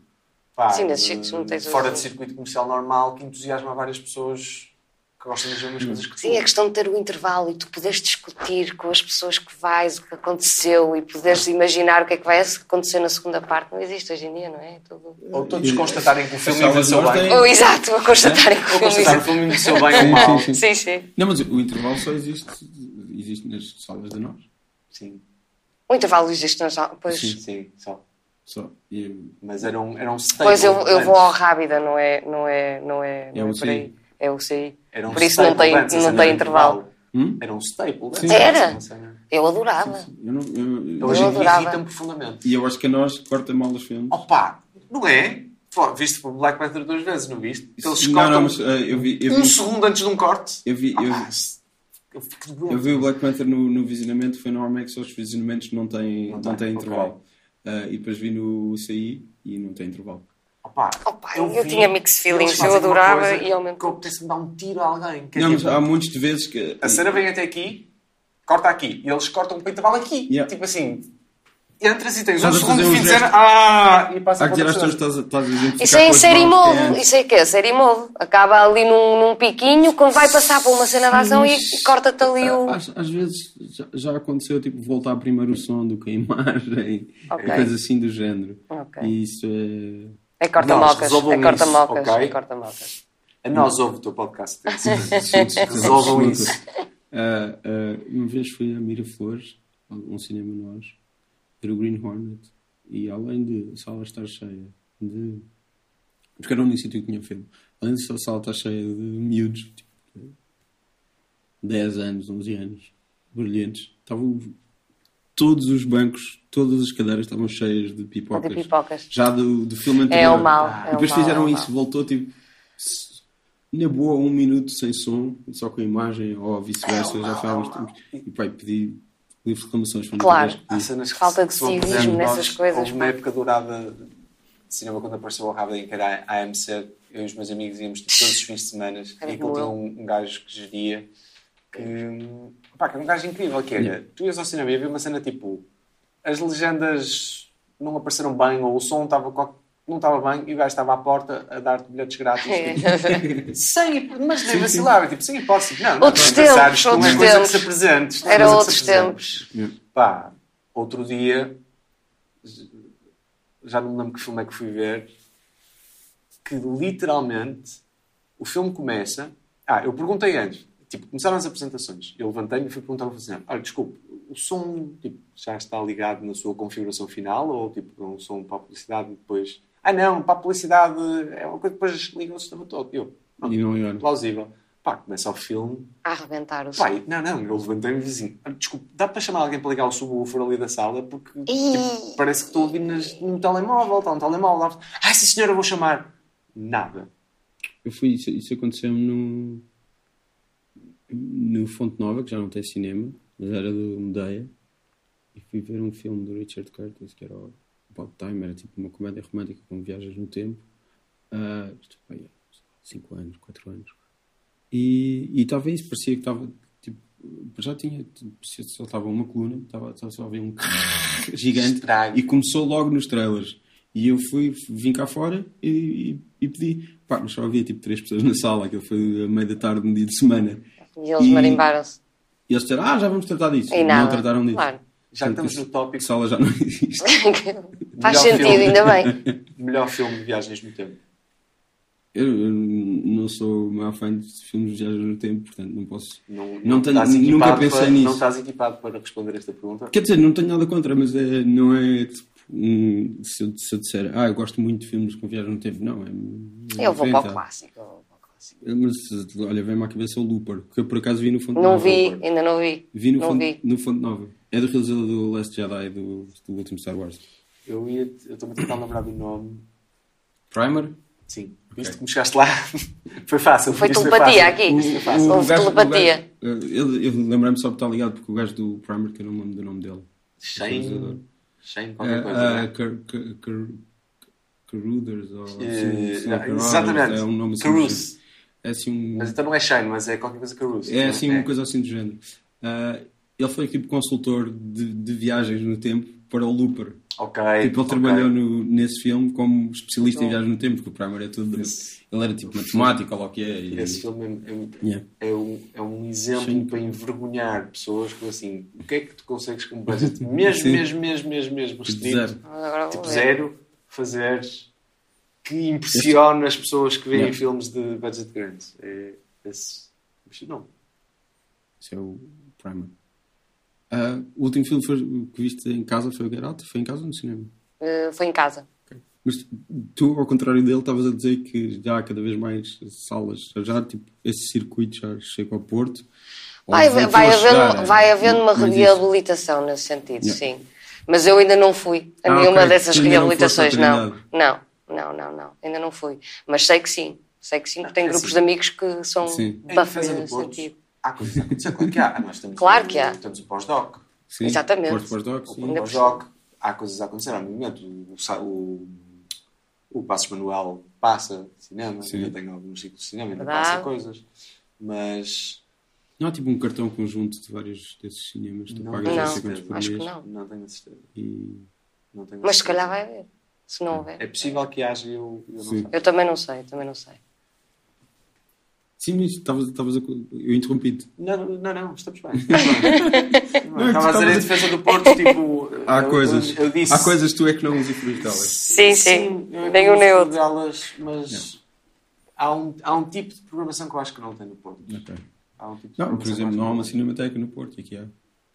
pá, Sim, de- não fora de circuito comercial normal que entusiasma várias pessoas que gostam das mesmas coisas que tu. Sim, é questão de ter o intervalo e tu poderes discutir com as pessoas que vais, o que aconteceu e poderes imaginar o que é que vai acontecer na segunda parte. Não existe hoje em dia, não é? É Tudo... Ou todos constatarem que o filme salas envelheceu bem. Ou exato, a constatarem que o Ou filme constatar o filme envelheceu bem ou mal. Sim, sim, Sim, sim. Não, mas o intervalo só existe, existe nas salas de nós. Sim, O intervalo existe nas Pois, Sim. sim, só. Só. E, Mas era um, era um pois eu, eu vou ao. Rábida, não é, não é, não é, É não é o por aí. CI. É o CI. Era um Por isso não tem, não tem intervalo. Hum? Era um staple. Sim. Era? Eu adorava. eu não, eu- Hoje em dia adorava. irrita-me profundamente. e eu acho que a nós corta mal os filmes. Opa, não é? Pô, viste o Black Panther duas vezes, não viste? Eles não, cortam não, mas ah, eu vi, eu um vi, segundo antes de um corte. eu vi, eu, eu fico eu vi o Black Panther no, no visionamento, foi no só os visionamentos não têm, Não não têm ok. intervalo. Ah, e depois vi no CI e não tem intervalo. Opa, Opa, eu vi- tinha mixed feelings, eu adorava coisa e ao mesmo Que eu apetece-me dar um tiro a alguém. Que Não, mas tipo, há muitos de vezes que. A cena vem até aqui, corta aqui. E eles cortam o peito da bala aqui. Yeah. Tipo assim, entras e tens Estás um segundo um fim de cena, ah, e passa Há para que pessoas que pessoa. estás estás a identificar Isso é em as série é Isso é que é série mode. Acaba ali num, num piquinho, quando vai passar para uma cena de ação e, corta-te ali o. Às, às vezes já, já aconteceu tipo voltar primeiro o som do que a imagem Ok. e coisas assim do género. Ok. E isso é. É corta-mocas. É corta-mocas. isso, ok? É corta-mocas. A nós ouve o teu podcast. Resolvam isso. Ah, ah, uma vez fui a Miraflores, um cinema nós, ver o Green Hornet, e além de a sala estar cheia de. Porque era o único sítio que tinha filme. Além de a sala estar cheia de miúdos, tipo, 10 anos, 11 anos, brilhantes, estavam todos os bancos, todas as cadeiras estavam cheias de pipocas. De pipocas. Já do, do filme anterior. É o mal. Ah, É depois o mal, fizeram é isso, mal. voltou tipo na boa um minuto sem som, só com a imagem, ou vice-versa, já foi há uns tempos. E pai, pedi livre reclamações. Claro. que Há pedi. cenas que Falta de civismo nessas coisas, Houve uma época dourada de cinema quando apareceu o Rabadin, que era a AMC. Eu e os meus amigos íamos todos os fins de semana. Era e aquilo tinha um, um gajo que geria. Que, pá, que era um gajo incrível. Que era, tu ias ao cinema e havia uma cena tipo. As legendas não apareceram bem, ou o som estava não estava bem, e o gajo estava à porta a dar-te bilhetes grátis. tipo, sem, mas nem vacilar, tipo, sem hipótese. Não, não, Outros não tempos, não é outros coisa tempos. que se apresente. isto não é Era outros tempos. Pá, outro dia, já não me lembro que filme é que fui ver, que literalmente o filme começa. Ah, eu perguntei antes, tipo, começaram as apresentações. Eu levantei-me e fui perguntar ao funcionário: olha, desculpe, o som tipo, já está ligado na sua configuração final ou tipo, é um som para a publicidade e depois. Ah, não, para a publicidade é uma coisa que depois liga o sistema todo. Eu, não, E não ligaram. plausível. Pá, começa o filme, A arrebentar o som. Pai, não, não, eu levantei-me e disse assim: "Ah, desculpe, dá para chamar alguém para ligar o subwoofer ali da sala? Porque tipo, parece que estou a ouvir nas, num telemóvel, está um telemóvel. lá." Ah, sim senhora, eu vou chamar. Nada. Eu fui, isso, isso aconteceu-me no, no Fonte Nova, que já não tem cinema, mas era do Medeia. E fui ver um filme do Richard Curtis, que era o About Time, era tipo uma comédia romântica com viagens no tempo. Ah, isto foi há 5 anos, 4 anos. E e estava isso, parecia que estava. Tipo, já tinha. Tipo, só estava uma coluna, estava só a ver um gigante. Estrago. E começou logo nos trailers. E eu fui, vim cá fora e, e, e pedi. Pá, mas só havia tipo três pessoas na sala, aquilo foi a meio da tarde, um dia de semana. E eles marimbaram-se. E eles disseram, ah, já vamos tratar disso. E não nada. trataram disso. Claro. Já que Portanto, estamos no tópico, A sala já não existe. Faz sentido, filme. ainda bem. melhor filme de viagens no tempo. Eu, eu não sou o maior fã de filmes de viagens no tempo, portanto não posso. Não, Não tenho- estás nunca pensei para, nisso. Não estás equipado para responder esta pergunta? Quer dizer, não tenho nada contra, mas é, não é tipo. um- se, eu, se eu disser, ah, eu gosto muito de filmes com viagem no tempo, não. É, é Eu vou para o clássico. O. Mas olha, vem-me à cabeça o Looper, que eu por acaso vi no Fonte Não Nova. vi, ainda não vi. Vi no, Não fonte, vi. no Fonte Nova. É do realizador do Last Jedi, do, do último Star Wars. Eu ia, eu estou-me a tentar lembrar do nome. Primer? Sim. Viste como chegaste lá? foi fácil. Foi telepatia aqui. Foi fácil. Houve telepatia. o eu eu lembrei-me só de estar ligado porque o gajo do Primer, que eu não me lembro do nome dele. Shane. Shane, qualquer coisa. Car- Car- Car- Carruthers ou Eh, sim, Carruthers, exatamente. É um nome assim. É assim um. Mas então não é Shane, mas é qualquer coisa Caruso. É assim uma coisa assim do género. Ah, ele foi tipo consultor de, de viagens no tempo para o Looper. Ok. Tipo, ele ok. trabalhou no- nesse filme como especialista em viagens no tempo, porque o Primer é tudo. Esse- Ele era tipo matemático, ou o que é. e- Esse filme é, é- Yeah. é um, é um exemplo Sim. para envergonhar pessoas com assim, o que é que tu consegues com um budget mesmo, Sim. mesmo, mesmo, mesmo, mesmo Tipo zero. Tipo zero, fazeres que impressiona as pessoas que veem Yeah. filmes de budget grande. É esse não. Esse é o Primer. Ah, o último filme foi- que viste em casa foi o Get Out? Foi em casa ou no cinema? Eh, Foi em casa. Mas tu, ao contrário dele, estavas a dizer que já há cada vez mais salas. Já, tipo, esse circuito já chega ao Porto. Ou Vai, voltou vai, havendo, chegar, vai havendo uma reabilitação nesse sentido, Yeah. sim. Mas eu ainda não fui a Ah, nenhuma ok. dessas reabilitações, não. Não, não, não, não. Ainda não fui. Mas sei que sim. Sei que sim, porque tenho é grupos assim. de amigos que são do nesse sentido. há coisas a acontecer. Claro que há. Nós temos Claro que há. Temos o pós-doc. Exatamente. Porto Pós-Doc, sim. O Ainda pós-doc, há coisas a acontecer. Há movimento. O, o, o Passos Manuel passa cinema. Sim. Eu tenho alguns ciclos de cinema, ainda Verdade. passa coisas. Mas Não há tipo um cartão conjunto de vários desses cinemas. Tu Não. pagas Não, não acho que não. Não tenho a certeza. E... Não tenho a Mas se calhar vai haver. Se não houver. É possível que haja, eu, eu não Sim. sei. Eu também não sei, também não sei. Sim, mas estavas a... Eu interrompi-te. Não, não, não, estamos bem. Estava a dizer em estavas- defesa do Porto, tipo. Há eu- coisas. Eu, eu disse. Há coisas que tu é que não usufruís delas. Sim, sim. Nem uso nem outro. delas, mas há um, há um tipo de programação que eu acho que não tem no Porto. Ok. Há um tipo de Não, por exemplo, não há uma cinemateca no Porto, e aqui há.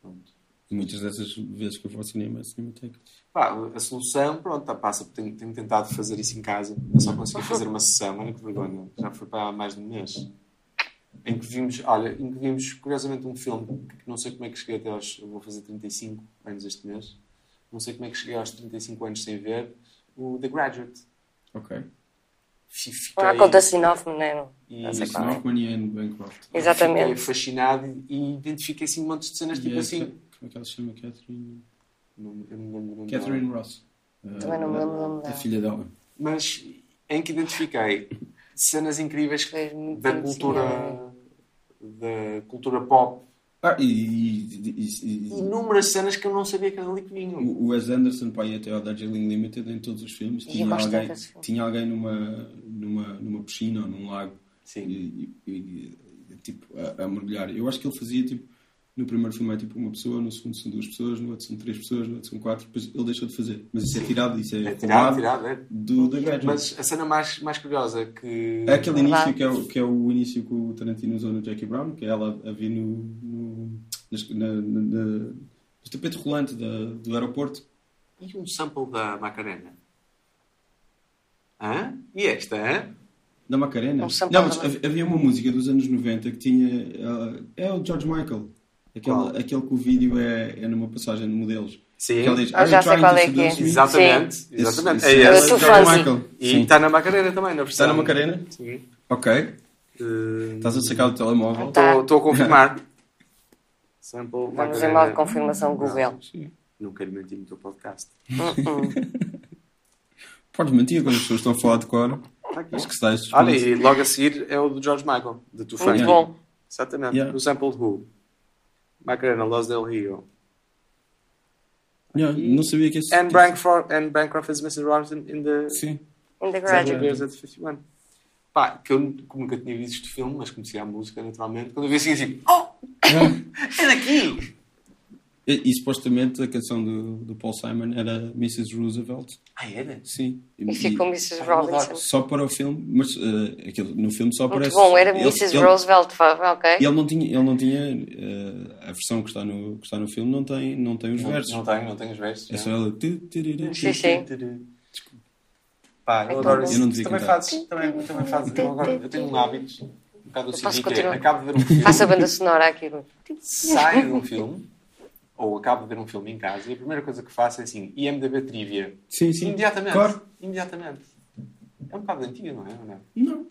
Pronto. E muitas dessas vezes que eu vou ao cinema é cinemateca. Pá, a solução, pronto, tá, passa, tenho, tenho tentado fazer isso em casa. Eu só consegui fazer uma sessão, olha que vergonha, já foi para há mais de um mês. Em que vimos, olha, em que vimos, curiosamente, um filme que não sei como é que cheguei até aos. Eu vou fazer 35 anos este mês. Não sei como é que cheguei aos 35 anos sem ver. O The Graduate. Ok. Fi- Fiquei, há conta Sinoff, não. E Não é. Snockman e Anne Bancroft. Fiquei Exatamente. fascinado e identifiquei assim montes de cenas, tipo é- assim. Como é que ela se chama? Catherine... Não, eu não lembro o nome Catherine dela. Ross. Também não me lembro o nome A dela. filha dela. Mas em que identifiquei cenas incríveis da cultura da cultura pop Ah, e, e- e- e- e- inúmeras cenas que eu não sabia que era ali que vinham o Wes Anderson, pá, ia até ao Darjeeling Limited em todos os filmes. Tinha alguém, tinha alguém numa, numa, numa piscina ou num lago sim e, e- e- tipo, a, a mergulhar. Eu acho que ele fazia tipo. No primeiro filme é tipo uma pessoa, no segundo são duas pessoas, no outro são três pessoas, no outro são quatro, depois ele deixou de fazer. Mas isso é tirado, isso é, é tirado, tirado é. do The Graduate. mas a cena mais, mais curiosa que É aquele início que é, o, que é o início que o Tarantino usou no Jackie Brown, que é ela a vir no, no, na, na, na- no tapete rolante da, do aeroporto. e um sample da Macarena Hã? e esta hã? Da Macarena? Um sample Não, mas havia uma música dos anos 90 que tinha. ah, é o George Michael. Aquele, aquele que o vídeo é, é numa passagem de modelos. sim diz, Ah, "Are já you sei qual é que é. seduce me?" exatamente, Esse- exatamente esse é é esse. fãzinho. Michael. e Sim. está na Macarena também na Está versão na Macarena? sim Ok. Eh, Estás a sacar o telemóvel. Tá. Estou a confirmar. Sample Vamos em Macarena. modo de confirmação Google. Sim. Não quero mentir no teu podcast. Hum, Podes mentir quando as pessoas estão a falar de cor. Tá aqui. Acho que estes Olha, e logo a seguir é o do George Michael, de Tu Muito bom. Exatamente. Yeah. O sample de Who. Macarena, Los Del Rio. Yeah, não sabia que esse. And Bancroft, and Bancroft is Mr. Robinson in the Sim. In the Graduate. Years at 51. Pá, que eu nunca tinha visto este filme, mas conhecia a música naturalmente. Quando eu vi assim, assim, oh, é daqui! E, e supostamente a canção do, do Paul Simon era Mrs. Roosevelt. Ah, era? Sim. E ficou Mrs. Ah. Robinson. Só para o filme, mas eh, aquilo, no filme só Muito aparece. bom, era ele- Mrs. ele- Roosevelt, ok? Ele não tinha, ele não tinha eh, a versão que está, no, que está no filme não tem, não tem os Não, versos. não tenho, não tenho os versos. É só ela. Sim, sim. Pá, eu adoro isso. Tu também fazes, também, também fazes. Eu, agora, eu tenho um hábito, um bocado assim, é, acabo de ver um filme, Faça a banda sonora aquilo. saio de um filme, ou acabo de ver um filme em casa, e a primeira coisa que faço é assim, IMDB Trivia. Sim, sim. Imediatamente. Claro. Imediatamente. É um bocado antiga, não é? Não? Não.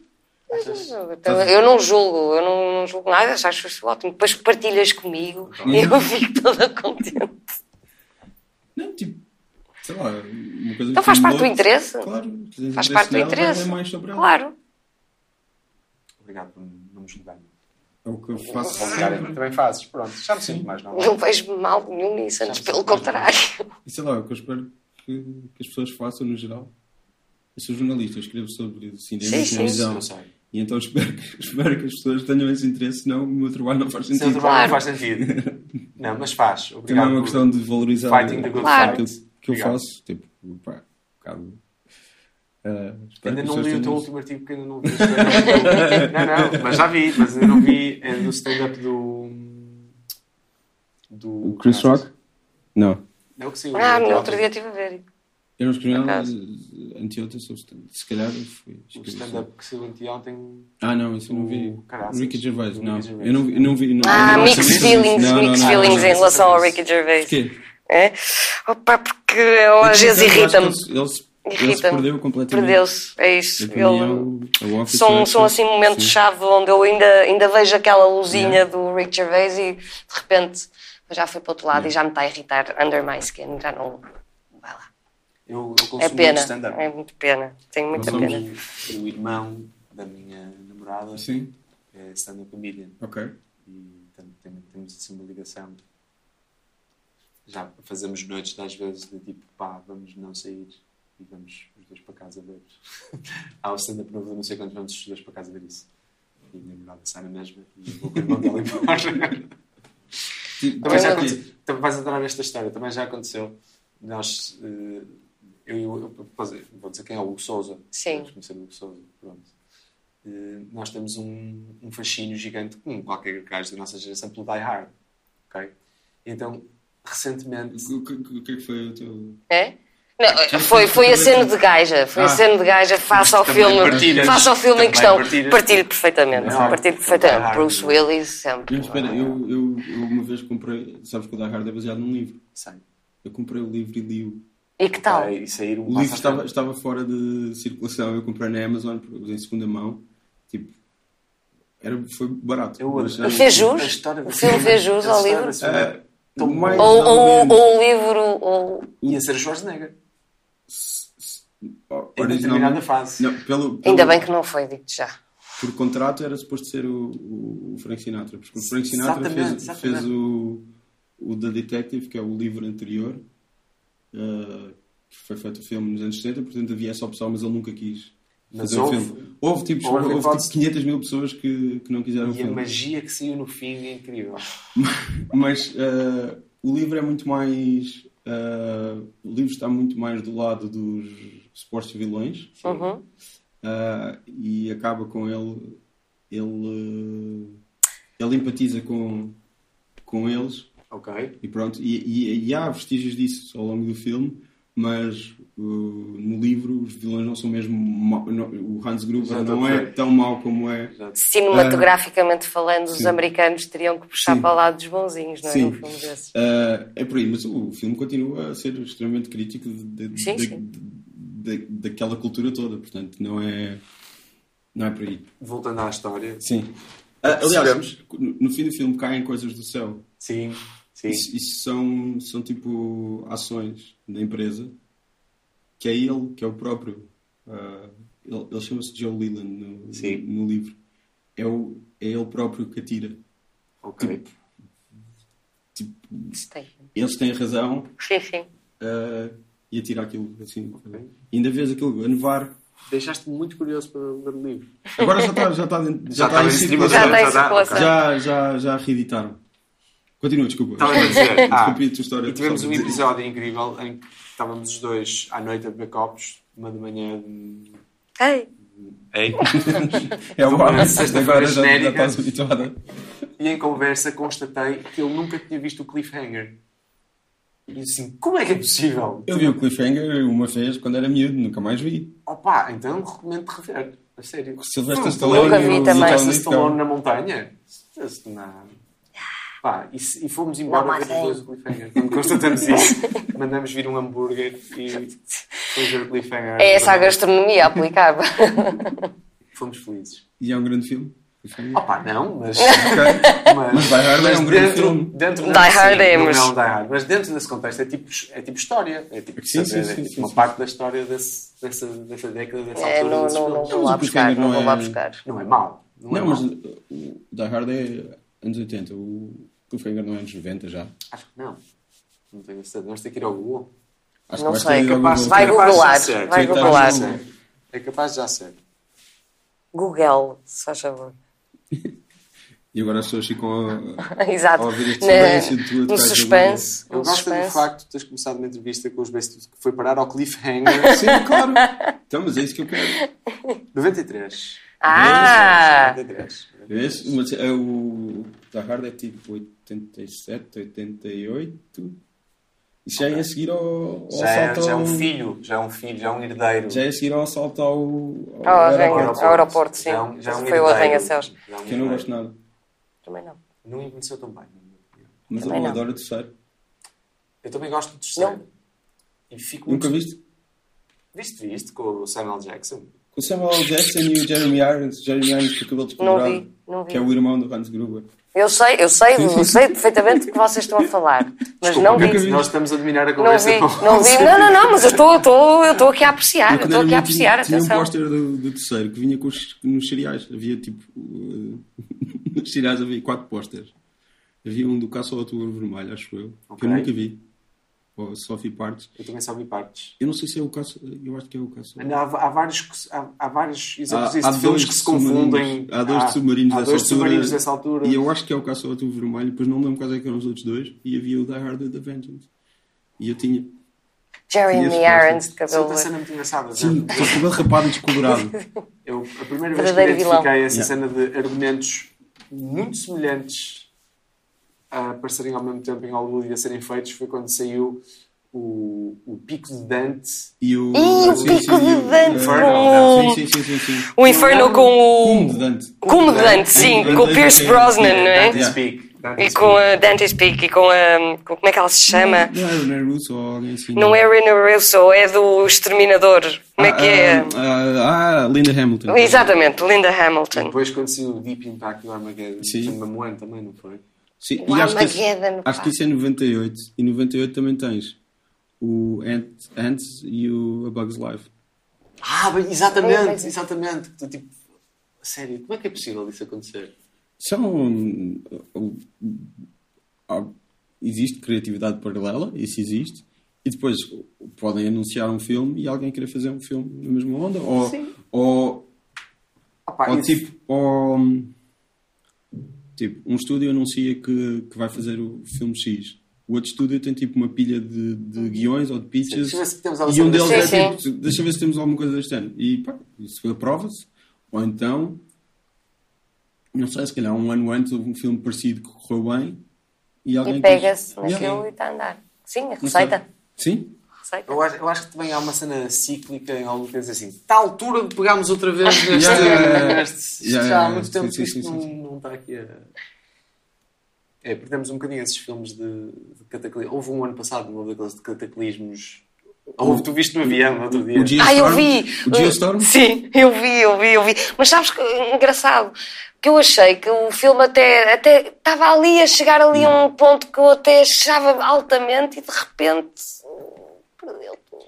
Achas? Então, eu não julgo, eu não, não julgo nada, acho isso ótimo. Depois partilhas comigo e eu fico toda contente. Não, tipo. Sei lá, uma coisa Então faz parte do interesse. Claro. Faz parte do vai interesse. Claro. Obrigado por não me julgar. É o que eu faço. Ligar, Também fazes, pronto. Já me sinto mais normal. Não vejo mal nenhum nisso, antes pelo contrário. E sei lá, o que eu espero que, que as pessoas façam no geral. Eu sou jornalista, eu escrevo sobre cinema Sim, e televisão. E então espero que, espero que as pessoas tenham esse interesse, senão o meu trabalho não faz Seu sentido. trabalho Claro. não faz sentido. Não, mas faz. Também é Obrigado. uma questão de valorizar aquilo fight. que eu Obrigado. faço. Tipo, pá, um bocado. Espero Ainda não li o teu último artigo porque ainda não vi. não, não, mas já vi, mas ainda não vi. É do stand-up do. Do. O Chris Rock? Não. É o que saiu. Ah, no outro dia estive a ver. Eu não escrevi anteontem sobre stand Se calhar fui. O stand-up que saiu anteontem. Ah, não, isso eu não vi. O caraças. Ricky Gervais, não. Eu não vi. Eu não vi não, Ah, não mixed feelings, Não, não, mixed não, feelings não, em não, relação não, ao não. Ricky Gervais. Porquê? É? Opa, porque eu, às vezes irrita-me. Ele, ele, se- ele se Irrita-me. perdeu completamente. Perdeu-se, é isso. É Ele- o- são, são assim momentos Sim. chave onde eu ainda, ainda vejo aquela luzinha Yeah. do Rick Gervais e de repente já foi para o outro lado Yeah. e já me está a irritar under my skin. Já não. Vai lá. Eu, eu É pena. É muito pena. Tenho muita Nós pena. somos- O, o irmão da minha namorada Sim, é stand-up comedian. ok. E tem- temos assim uma ligação. Já fazemos noites, às vezes, de tipo, pá, vamos não sair e vamos os dois para casa ver. Há o stand-up novo não sei quantos, vamos os dois para casa ver isso. E a minha namorada sai na mesma e vou com o irmão dela embora. Também já aconteceu. Também vais entrar nesta história. Também já aconteceu. Nós. eh, eu, eu, eu- vou dizer- quem é o Hugo Souza. Sim. Vamos conhecer o Hugo Souza. Pronto. Eh, nós temos um, um fascínio gigante com qualquer gajo da nossa geração pelo Die Hard. Ok? Então, recentemente. O que, o que é que foi o teu. É? Não, foi, foi a cena de gaja. Foi a Ah. cena de gaja face ao filme. partilhas. Face ao filme em questão. partilhas. Partilho perfeitamente. Não, Partilho perfeitamente. Bruce. Willis, sempre. Eu, espera, eu, eu, eu uma vez comprei. Sabes que o Die Hard é baseado num livro. Sei. Eu comprei o livro e li-o. E que tal? Vai sair um O livro estava, estava fora de circulação. Eu comprei na Amazon em segunda mão. Tipo, era, foi barato. Eu- Mas, eu- Fez jus? história O filme fez jus ao livro? mais Ou, ou ou, o livro. Ou... Ia ser o Schwarzenegger. Oh, Em originalmente- determinada fase. Não, pelo, pelo, Ainda bem que não foi, digo-te já. Por contrato era suposto ser o, o, Frank Sinatra. Porque o Frank Sinatra Exatamente, fez, exatamente. fez o, o The Detective, que é o livro anterior. eh, que foi feito o filme nos anos 70, portanto havia essa opção, mas ele nunca quis Mas fazer houve- o filme. Houve, tipo, houve houve, tipo 500 mil pessoas que, que não quiseram o E a filme. magia que saiu no fim é incrível. Mas eh, o livro é muito mais. eh, o livro está muito mais do lado dos supostos vilões Uhum. eh, e acaba com ele. Ele, ele empatiza com, com eles Ok? e pronto. E, e- e há vestígios disso ao longo do filme, mas uh, no livro os vilões não são mesmo. não- o Hans Gruber estou não é tão mau como é. Cinematograficamente falando, os sim. americanos teriam que puxar Sim. para o lado dos bonzinhos, não é? Sim. Num filme desses. Uh, é por aí, mas o filme continua a ser extremamente crítico de, de- Sim, de- daquela cultura toda, portanto, não é, não é por aí. Voltando à história. Sim. Ah, aliás, Percebemos. no, no fim do filme caem coisas do céu. Sim, sim. Isso, isso são, são tipo ações da empresa que é ele, que é o próprio. ah, ele ele chama-se Joe Leland no, Sim. no livro. É, o, é ele próprio que atira. Ok. Tipo, Gostei. eles têm razão, Sim, sim. uh, e atira aquilo assim. E ainda vês aquilo a nevar. Deixaste-me muito curioso para ler o livro. Agora já está já está dentro- Já já está está em circulação. Já está em circulação. Já, já, já reeditaram. Continua, desculpa. Estava a dizer. Ah, a tua história. e tivemos um episódio incrível em que estávamos os dois à noite a beber copos, uma de manhã. Ei, Ei. É Uma sexta-feira agora já, já genérica. estás habituada. E em conversa constatei que ele nunca tinha visto o cliffhanger. E assim, como é que é possível? Eu vi o Cliffhanger uma vez quando era miúdo, nunca mais vi. Opa, então recomendo rever. A sério. Sylvester Não, Stallone Nunca vi e também. Sylvester Charlie Stallone na montanha? Isso Não. Pá, e, se- e fomos embora ver os dois o cliffhanger. Quando constatamos isso, mandamos vir um hambúrguer e fomos ver o cliffhanger. é essa a gastronomia aplicada. Fomos felizes. E é um grande filme. Opa, não, mas. Ok. mas, Mas Die Hard é um grande dentro, filme. Dentro Die Hard é, não mas- é um Die Hard, mas dentro desse contexto é tipo, é tipo história. É tipo, Sim, saber, sim, é sim, tipo sim, uma sim. parte da história desse, dessa, dessa década, dessa É, altura não, não, não vou lá Mas buscar, não não vou lá é- buscar. Não é mau. Não, é Não, mas o Die Hard é anos 80. O Cliffhanger não é anos 90 já. Acho que não. Não tenho certeza. Vamos ter que ir ao Google. Acho Não sei. Capaz- Google. Vai é capaz de já googlar, ser. vai É googlar. É capaz de já ser. Google, se faz favor. E agora as pessoas ficam a, Exato. a ouvir este Na- silêncio no do suspense. Eu gosto do suspense. facto de teres começado uma entrevista com os bestos que foi parar ao cliffhanger. Sim, claro. Então, mas é isso que eu quero. 93. Ah! 93. Vês? Mas é o Die Hard é tipo 87, 88. Isso já é a seguir ao, ao Já é, assalto já é um filho, já é um filho, já é um herdeiro. Já é a seguir ao assalto ao... ao Ao arranha- aeroporto. ao aeroporto, sim. Já é um- já é um Foi o herdeiro. arranha-céus. Já é um Que eu não gosto nada. Também não. Não envelheceu tão bem. Mas Também eu não. adoro o terceiro. Eu também gosto do terceiro. Não. E fico muito... Nunca viste? Viste, viste com o Samuel Jackson? Com o Samuel. Jackson e o Jeremy Irons. Jeremy Irons com o cabelo descolorado. vi, não Que é o irmão do Hans Gruber. Eu sei, eu sei, Sim, sim, eu sei perfeitamente do que vocês estão a falar. Mas Desculpa, não vi. vi. Nós estamos a dominar a Não conversa. vi, com não vi. Não, não, não, mas eu estou, eu estou, eu estou aqui a apreciar. Eu estou aqui a miúdo, tinha- apreciar, Tinha um póster do, do terceiro que vinha com os, nos cereais. Havia tipo. uh, nos cereais havia quatro pósteres. Havia um do Caça ao Outubro Vermelho, acho eu, que Ok. eu nunca vi. Ou só vi partes. Eu também só vi partes. Eu não sei se é o Caça, eu acho que é o Caça. Há, há vários, há, há vários exemplos Há- há de filmes dois que se confundem. Há dois de submarinos há dessa dois de submarinos altura. dessa altura. E eu acho que é o ao Outubro Vermelho, depois não me lembro quais é que eram os outros dois. E havia o Die Hard with a Vengeance. E eu tinha. Jeremy Conheço Irons de é cabelo. outra cena muito engraçada. Sim, já. com o cabelo rapado e descolorado. Eu, a primeira vez que identifiquei essa Yeah. cena de argumentos muito semelhantes a aparecerem ao mesmo tempo em Hollywood e a serem feitos foi quando saiu o, o Pico de Dante. E o. Ih, o sim, Pico sim, de e o- Dante Inferno, com o... Sim, sim, sim, sim. sim. O Inferno com Cume o... de Dante. Cume de Dante, sim, com o Pierce Brosnan, não é? Dante's Yeah. Peak. E com a Dante's Peak e com a... com- como é que ela se chama? Não é Ney Russo ou alguém assim. Não é Rena Russo, é do Exterminador. Como é que é? Ah, ah, ah, Linda Hamilton. Exatamente, Linda Hamilton. Depois quando saiu o Deep Impact do Armageddon, Sim. ano também, não foi? Sim, O e acho que, esse, acho que isso é 98. E 98 também tens o Ant, Ants e o A Bug's Life. Ah, bem, É, exatamente, mas- exatamente. Tu, tipo, sério, como é que é possível isso acontecer? São. Existe criatividade paralela, isso existe. E depois podem anunciar um filme e alguém querer fazer um filme na mesma onda. Ou, ou, Opa, ou isso- tipo. Ou, tipo, um estúdio anuncia que, que vai fazer o filme X. O outro estúdio tem tipo uma pilha de, de guiões ou de pitches. Deixa eu ver se temos E um deles é sim. tipo, deixa eu ver se temos alguma coisa deste ano. E pá, isso aprova-se. Ou então, não sei, se calhar um ano antes houve um filme parecido que correu bem e alguém. E pega-se naquilo Yeah. e está a andar. Sim, a receita. Sim? Receita. Eu acho, eu acho que também há uma cena cíclica em alguma coisa assim. Está à altura de pegarmos outra vez neste. Yeah, yeah, yeah. neste isto Yeah, já há muito tempo sim, que isto sim, não, sim. não está aqui a. É, perdemos um bocadinho esses filmes de, de cataclismo. Houve um ano passado, um daqueles de cataclismos. Houve, tu viste no avião no outro dia. O Geostorm? Ah, eu vi! O Geostorm? Sim, eu vi, eu vi, eu vi. Mas sabes que engraçado que eu achei que o filme até até estava ali a chegar ali a um ponto que eu até achava altamente e de repente perdeu tudo.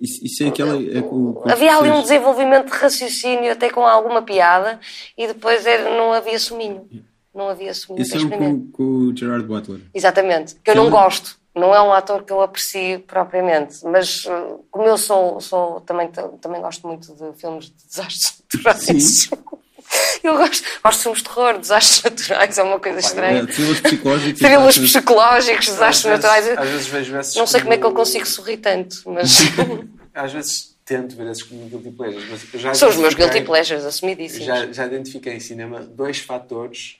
Isso, isso é aquela. É com, com Havia ali um desenvolvimento de raciocínio até com alguma piada e depois era, não havia suminho. Não havia suminho Esse é exprimir. com, com o Gerard Butler. Exatamente, que eu não gosto. Não é um ator que eu aprecio propriamente, mas uh, como eu sou, sou também, também gosto muito de filmes de desastres naturais. Eu gosto, gosto de filmes de terror, desastres naturais, é uma coisa É, estranha. thrillers psicológicos. Thrillers psicológicos, Às desastres vezes- naturais. Às vezes vejo esses Não sei como é que eu como- consigo sorrir tanto, mas Às vezes tento ver esses como guilty pleasures, mas eu já são os meus guilty pleasures, assumidíssimos. Já, já identifiquei em cinema dois fatores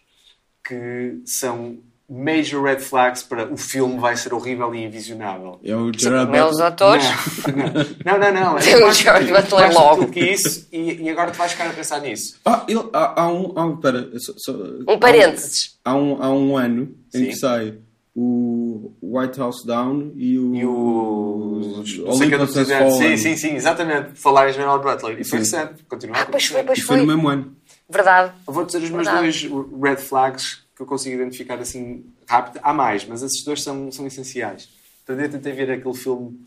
que são major red flags para o filme vai ser horrível e invisionável. É o Gerard Meus Butler. atores. Não, não, não. Tem o mais George tudo- Butler mais logo. tudo que isso e, e agora tu vais ficar a pensar nisso. Ah, ele, há, há um. Há um, pera, só- só- Um parênteses. Há um, há um ano em Sim. que sai o White House Down e o. E o. não o é Olympus Has presidente. Sim, sim, sim, exatamente. Falar em Gerald Butler. E foi recente. Continua Ah, pois foi, pois E foi no foi. mesmo ano. Verdade. Vou dizer os meus Verdade. dois red flags que eu consigo identificar assim rápido. Há mais, mas esses dois são, são essenciais. Então, eu tentei ver aquele filme,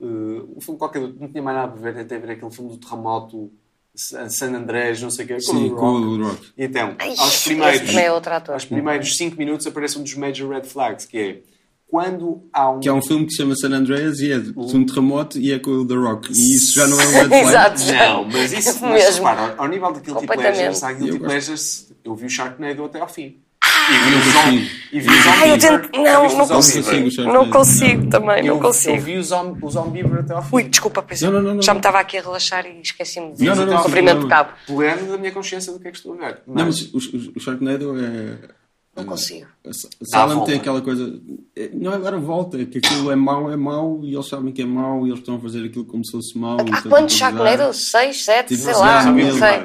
uh, um filme qualquer, não tinha mais nada a ver, tentei ver aquele filme do terremoto, San Andrés, não sei o quê. Sim, o com Rock. o Rock. E Então, Ai, aos primeiros, é aos primeiros 5 minutos aparece um dos major red flags, que é quando há um... Que é um filme que se chama San Andreas e é de um terremoto e é com o The Rock. E isso já não é um red flag. Exato. Não, mas isso, mas repara, ao, ao nível de Guilty Completamente. Pleasures, há Guilty gosto. Pleasures, eu vi o Sharknado até ao fim. Ah! E vi Eu o não Zom- consigo. e vi o Ai, eu tento... Não, o não consigo. consigo, Sharknado. Não consigo também, não consigo. eu vi o, Zom, o Zombieber até ao fim. Ui, desculpa, pois Não, não, não, não. já me estava aqui a relaxar e esqueci-me de Não, não, não, comprimento não. de cabo. Pleno da minha consciência do que é que estou a ver. Não, mas o, o, o Sharknado é. Não consigo. A Sa- Dá a Salem volta. tem aquela coisa. é- Não é dar a volta, é que aquilo é mau, é mau e eles sabem que é mau e eles estão a fazer aquilo como se fosse mau. Há quantos. Sharknados? Seis, sete, Tipo, sei lá, não o sei.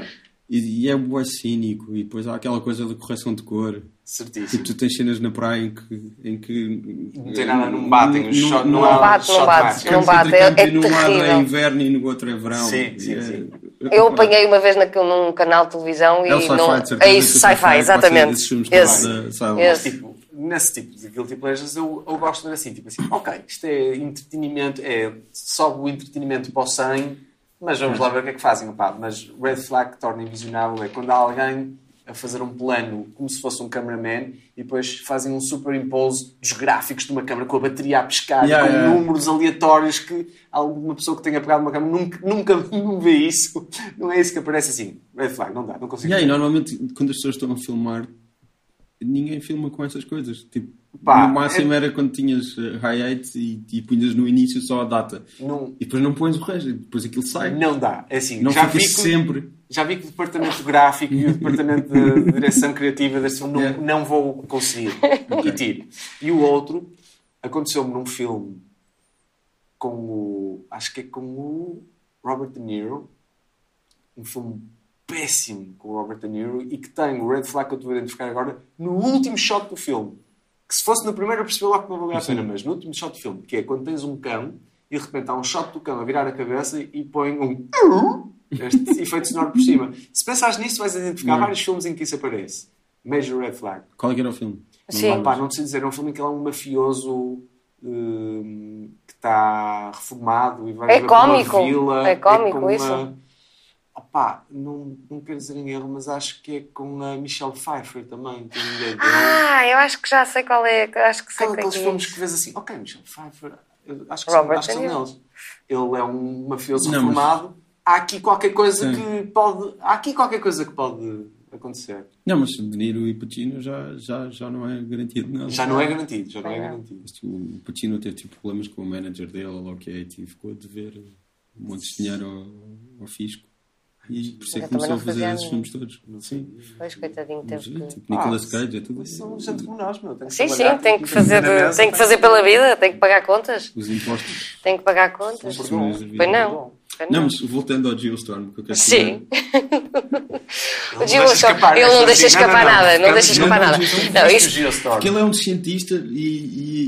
E, e é bué cínico e depois há aquela coisa da correção de cor. Certíssimo. Tipo, tu tens cenas na praia em que. Em que Não tem nada, não batem. não- shot- não não Não bate, não bate, não bate, é- é e num lado é terrível. inverno e no outro é verão. Sim, sim, é- sim. Eu apanhei uma vez naquele, num canal de televisão e É o sci-fi, não. certeza. É isso, sci-fi, ser exatamente. filmes Esse. da-. Esse. Tipo, nesse tipo de guilty pleasures eu, eu gosto de ver assim, tipo assim, ok, isto é entretenimento, é sobe o entretenimento para o 100, mas vamos lá ver o que é que fazem, opá. Mas red flag que torna invisionável é quando há alguém a fazer um plano como se fosse um cameraman e depois fazem um superimpose dos gráficos de uma câmera com a bateria a pescar, Yeah, com yeah. números aleatórios que alguma pessoa que tenha pegado uma câmera nunca, nunca vê isso. Não é isso que aparece assim. Red flag, não dá, não consigo. E aí, normalmente, quando as pessoas estão a filmar, ninguém filma com essas coisas. Tipo, Pá, no máximo é- era quando tinhas uh, highlights e, e punhas no início só a data. Não, E depois não pões o resto, depois aquilo sai. não dá. É assim, Não já vi que, sempre. já vi que o departamento gráfico e o departamento de direção criativa desse não, Yeah. não vou conseguir. E tiro. E o outro aconteceu-me num filme com o. Acho que é com o Robert De Niro. Um filme péssimo com o Robert De Niro e que tem o red flag que eu estou a identificar agora no último shot do filme. Que se fosse no primeiro eu percebi logo que não valia a pena, mas no último shot do filme, que é quando tens um cão e de repente há um shot do cão a virar a cabeça e põe um este efeito sonoro por cima. Se pensares nisso, vais identificar Não. vários filmes em que isso aparece. Major Red Flag. Qual é que era o filme? Sim. Pá, não te sei dizer, é um filme em que ele é um mafioso hum, que está reformado e vai É para uma vila. É cómico com isso. Uma... Opá, não, não quero dizer em erro, mas acho que é com a Michelle Pfeiffer também. Tem um dedo. Ah, eu acho que já sei qual é. Acho que sei qual é aqueles que é filmes que vês assim, ok, Michelle Pfeiffer, acho que, Robert são, acho que são. Ele é um mafioso Não, mas- reformado. Há aqui qualquer coisa Sim. que pode. Há aqui qualquer coisa que pode acontecer. Não, mas De Niro e Pacino já, já, já não é garantido nada. Já não é garantido, já não é Não. garantido. O Pacino teve tipo, problemas com o manager dele, ou o que é, e ficou a dever um monte de dinheiro ao, ao fisco. E por isso é que começou a fazer esses filmes todos. Sim. Pois, coitadinho, teve que... tipo, Nicolas Ah, Cage, é tudo. São gente como nós, meu. Tem que Sim, sim, tem que fazer, tem que fazer pela vida, tem que pagar contas. Os impostos. Tem que pagar contas. Pois não. Pois Não, mas voltando ao Geostorm, que eu quero Sim. Ele O escapar ele não deixa escapar nada, não deixa escapar não, nada. não, Não, Viste isto, o Geostorm? Porque ele é um cientista e,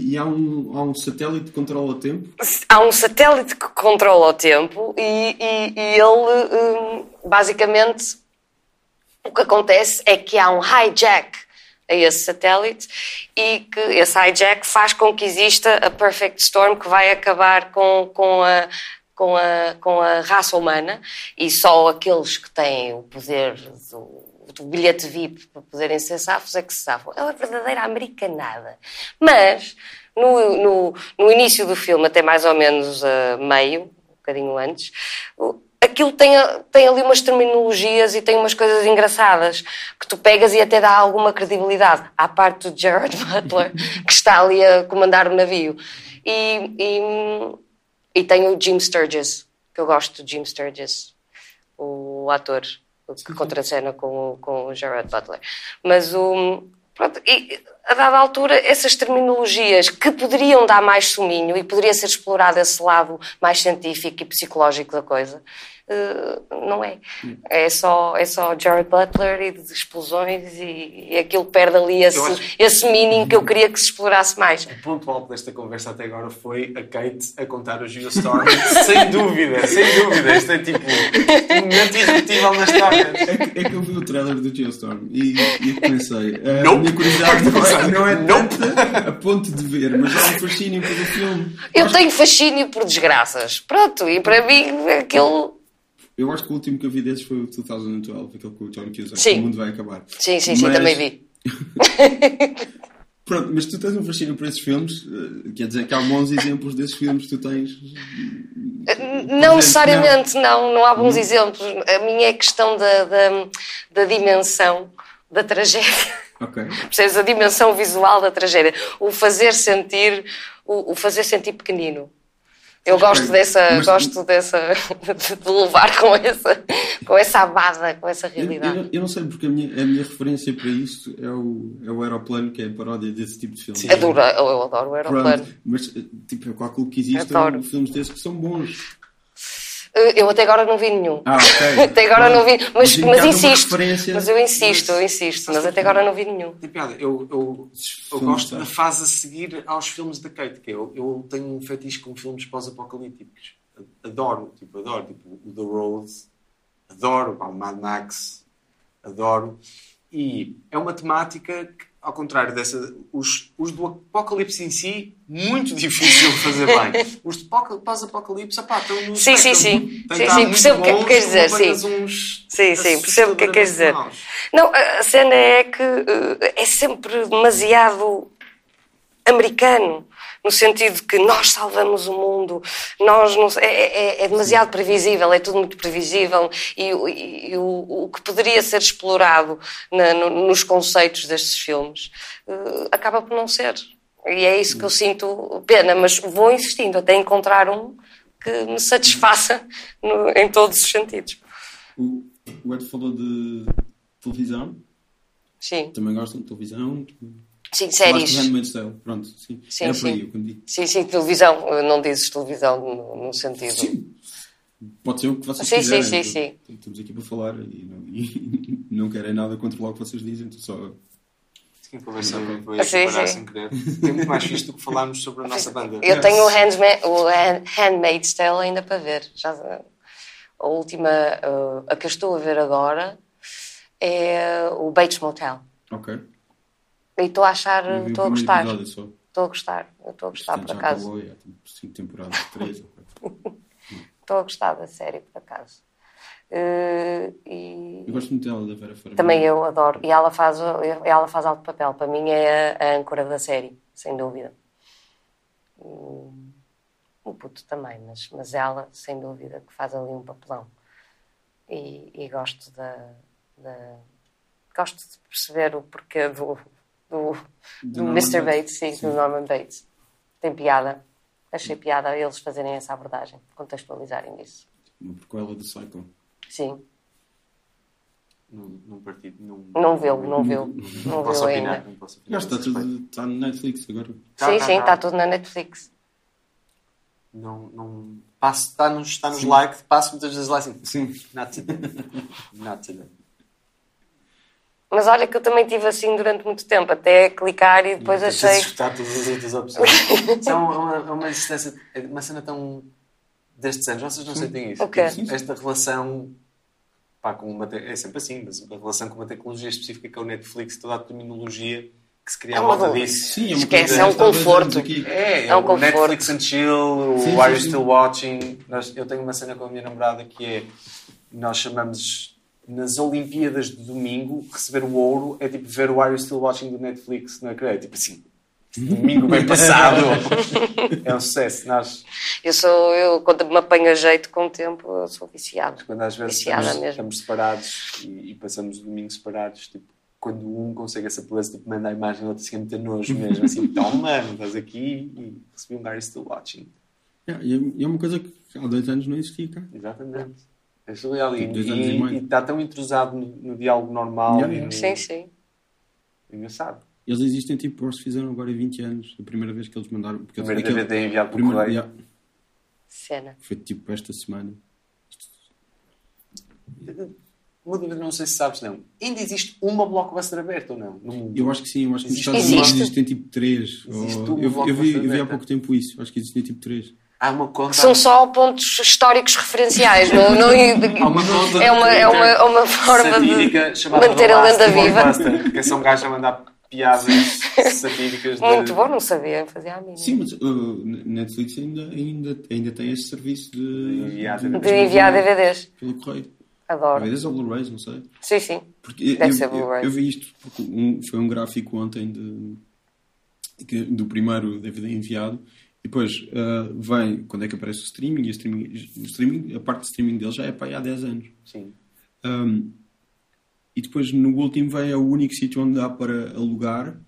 e, e há, um, há um satélite que controla o tempo. há um satélite que controla o tempo e, e- e ele, hum, basicamente, o que acontece é que há um hijack a esse satélite e que esse hijack faz com que exista a Perfect Storm que vai acabar com, com, a, com, a, com a raça humana e só aqueles que têm o poder do, do bilhete VIP para poderem ser safos é que se safam. É uma verdadeira americanada. Mas, no, no, no início do filme, até mais ou menos a meio, um bocadinho antes, aquilo tem, tem ali umas terminologias e tem umas coisas engraçadas que tu pegas e até dá alguma credibilidade à parte do Jared Butler que está ali a comandar o navio e, e, e tem o Jim Sturgis que eu gosto do Jim Sturgis o ator que contracena com, o- com o Jared Butler. Mas o pronto, e a dada altura essas terminologias que poderiam dar mais suminho e poderia ser explorado esse lado mais científico e psicológico da coisa eh, não é. É só, é só Jared Butler e de explosões e, e aquilo perde ali esse, acho- esse meaning que eu queria que se explorasse mais. O ponto alto desta conversa até agora foi a Kate a contar o Geostorm. sem dúvida, sem dúvida. Isto é tipo um momento irrepetível na história. É que, é que eu vi o trailer do Geostorm e, e pensei, a Nope. minha curiosidade não é, não é Nope. a ponto de ver, mas há um fascínio pelo filme. Eu tenho fascínio por desgraças. Pronto, e para mim aquilo. Eu acho que o último que eu vi desses foi o 2012, aquele com o John Cusack, Sim. o mundo vai acabar. Sim, sim, sim, Mas- também vi. Pronto, mas tu tens um fascínio por esses filmes, eh, quer dizer que há bons exemplos desses filmes que tu tens. Não necessariamente, não, não há bons exemplos. A minha é questão da, da, da dimensão da tragédia. Ok. Percebes? A dimensão visual da tragédia. O fazer sentir, o, o fazer sentir pequenino. Eu gosto dessa, Mas- gosto dessa, de levar com essa, com essa abada, com essa Eu, realidade. eu- eu não sei porque a minha, a minha referência para isso é o, é o Aeroplano, que é a paródia desse tipo de filme. Adoro, eu, eu adoro o aeroplano. Pronto, mas tipo, eu calculo que existem filmes desses que são bons. Eu até agora não vi nenhum. Ah, ok. Até agora não vi, mas, Mas insisto. Mas eu insisto, eu insisto, mas até agora não vi nenhum. Tem piada. Eu, eu, eu gosto tá. da fase a seguir aos filmes da Kate, que é, eu, eu tenho um fetiche com filmes pós-apocalípticos. Adoro, tipo, adoro. Tipo, o The Road, adoro. o Mad Max, adoro. E é uma temática que ao contrário dessa, os, os do Apocalipse em si, muito difícil de fazer bem. Os poca- pós-Apocalipse, opá, estão no Sim, sim, espectro. sim. Sim, sim, percebo o que é que queres dizer, sim. uns Sim, sim, percebo o que é que queres dizer. Não, a cena é que eh, é sempre demasiado americano, no sentido que nós salvamos o mundo, nós não, é, é- é demasiado previsível, é tudo muito previsível e, o- e- e o, o que poderia ser explorado na- no- nos conceitos destes filmes eh, acaba por não ser. E é isso que eu sinto pena, mas vou insistindo até encontrar um que me satisfaça no- em todos os sentidos. O, o Ed falou de televisão. Sim, Também gostam de televisão. Sim, séries. Handmaid's. Pronto, sim. Sim, Era por aí sim. eu digo. Sim, sim, televisão. Não dizes televisão no, no sentido. Sim. Pode ser o que vocês Sim, sim, quiserem. sim, sim. Estamos aqui para falar e não, e não querem nada controlar o que vocês dizem. Então só... Sim, conversa foi Ah, sim, sim. sem querer. É muito mais fixe do que falarmos sobre a nossa banda. Eu tenho o, Handma o Hand- Handmaid's Tale ainda para ver. Já, a última, uh, a que eu estou a ver agora é o Bates Motel. Ok. E estou a achar, estou a gostar. Estou a gostar, estou a gostar por acaso. acabou, é, tipo, cinco temporadas, três. Estou a gostar da série por acaso. Uh, e Eu gosto muito dela, da Vera Farmiga. também eu adoro. E ela faz, ela faz alto papel. Para mim é a, a âncora da série, sem dúvida. Hum, O puto também, mas, mas ela, sem dúvida, que faz ali um papelão. E, e gosto da, da- Gosto de perceber o porquê do, do, do Mr. Bates. Sim, Sim. do Norman Bates. Tem piada. Achei piada eles fazerem essa abordagem, contextualizarem isso. Uma prequela do Psycho. Sim, Num, num partido. Num, não viu, não viu, Não não posso viu opinar. ainda. Não posso opinar. Está, tudo, está no Netflix agora. Tá, sim, tá, sim, tá. está tudo na Netflix. Não, não, passo, está nos, está nos like, passo muitas vezes lá assim. Sim. Not today. Not today. Mas olha que eu também tive assim durante muito tempo, até clicar e depois de achei. escutar todas as outras opções. Isso é uma, uma, uma existência, é uma cena tão destes anos, vocês não sentem isso? O? Tipo, Esta relação pá, com uma te- é sempre assim, mas uma relação com uma tecnologia específica que é o Netflix, toda a terminologia que se cria É à uma volta disso. Sim, é Esquece, é um conforto. É, É um o conforto. Netflix and Chill, o Sim, Are You. Still Watching. Nós, eu tenho uma cena com a minha namorada que é nós chamamos nas Olimpíadas de domingo receber o ouro é tipo ver o Are You Still Watching do Netflix, não é é? Tipo assim, domingo bem passado. é um sucesso. Nós, Eu sou, eu, quando me apanho a jeito com o tempo, eu sou viciado. quando às vezes estamos, estamos separados e, e passamos o domingo separados, tipo, quando um consegue essa proeza, tipo, manda a imagem, o outro fica muito nojo mesmo, assim, toma, mano, estás aqui e recebi um Are You Still Watching. É, e é- é uma coisa que há dois anos não existia cá. Exatamente. É surreal. E, Tipo, e e, e está tão intrusado no, no diálogo normal Yeah, yeah. no... Sim, sim. Engraçado. Eles existem, tipo, eles fizeram agora 20 anos. A primeira vez que eles mandaram. Porque eles- Primeiro aquele- DVD enviado por primeiro- correio. yeah, Cena. foi tipo esta semana. Uma dúvida, não sei se sabes, não. Ainda existe uma blockbuster aberta ou não? No mundo? Eu acho que sim, eu acho que nos Estados Unidos existem tipo 3. Existe ou- uma eu, eu, vi, eu vi há pouco tempo isso. Acho que existem tipo 3. Há uma conta... São só pontos históricos referenciais. Não, não, Há uma conta é, uma, é, uma, é uma forma de manter a lenda viva. Que é só um gajo a mandar piadas satíricas de... Muito bom, não sabia, fazia a mínima. Sim, mas uh, Netflix ainda, ainda, ainda tem esse serviço de, enviar de- De enviar DVDs. pelo correio. Adoro. DVDs ou Blu-rays, não sei. Sim, sim. Porque Deve eu, ser eu, Blu-ray. eu vi isto, porque um- foi um gráfico ontem de, do primeiro DVD enviado, e depois ah, vem quando é que aparece o streaming, e o streaming, o streaming, a parte de streaming dele já é para aí há 10 anos. Sim. Um, e depois no último vem é o único sítio onde dá para alugar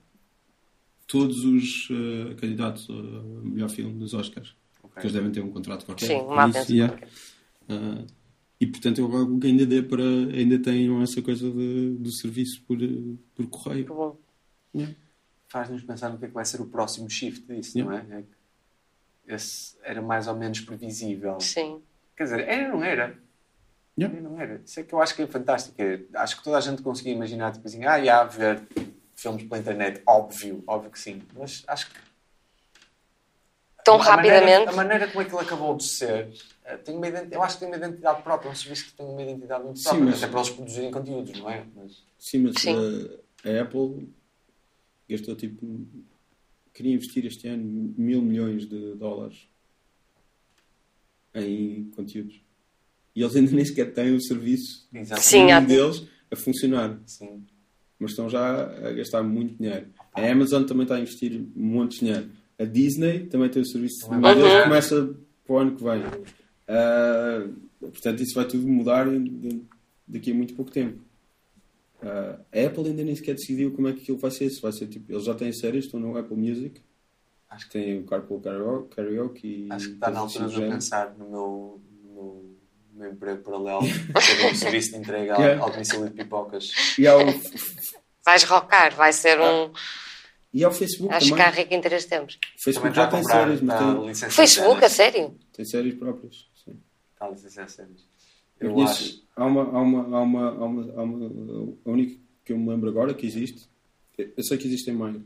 todos os ah, candidatos a melhor filme dos Oscars. Porque eles devem ter um contrato qualquer. Sim, uma isso, yeah. Ah, e portanto eu rogo que ainda dê para ainda tenham essa coisa de- do serviço por, por correio. Muito bom. Faz-nos pensar no que é que vai ser o próximo shift disso, não é? Esse era mais ou menos previsível. Sim. Quer dizer, era ou não era? Yeah. Era não era? Isso é que eu acho que é fantástico. é- acho que toda a gente conseguia imaginar, tipo assim, ah, ia ver filmes pela internet, óbvio, óbvio que sim. Mas acho que Tão a maneira- rapidamente. a maneira como aquilo acabou de ser, eh, tem uma eu acho que tem uma identidade própria, é um serviço que tem uma identidade muito Sim, própria, mas- até para eles produzirem conteúdos, não é? Mas, Sim, mas Sim. eh, a Apple gastou tipo. Queria investir este ano mil milhões de dólares em conteúdos. E eles ainda nem sequer têm o serviço. Sim, deles a funcionar. Sim. Mas estão já a gastar muito dinheiro. A Amazon também está a investir de dinheiro. A Disney também tem o serviço vai deles mudar. começa para o ano que vem. Ah, portanto, isso vai tudo mudar de- daqui a muito pouco tempo. Ah, a Apple ainda nem sequer decidiu como é que aquilo vai ser. Se vai ser tipo, eles já têm séries, estão no Apple Music. Acho que, Tem o Carpool Karaoke, karaoke e. acho que está na altura de eu pensar no meu, no meu, emprego paralelo, ter um serviço de entrega ao- Yeah. ao domicílio de pipocas. E ao, Vais rocar, vai ser um. e ao Facebook Acho que também. há rico interesse temos. O Facebook já a tem séries, mas está tem, Facebook, a sério? tem séries próprias. Sim. Está a licenciar séries. Eu conheço- acho. há, uma, há, uma, há, uma, há, uma, há uma. A única que eu me lembro agora que existe. Eu sei que existem mais.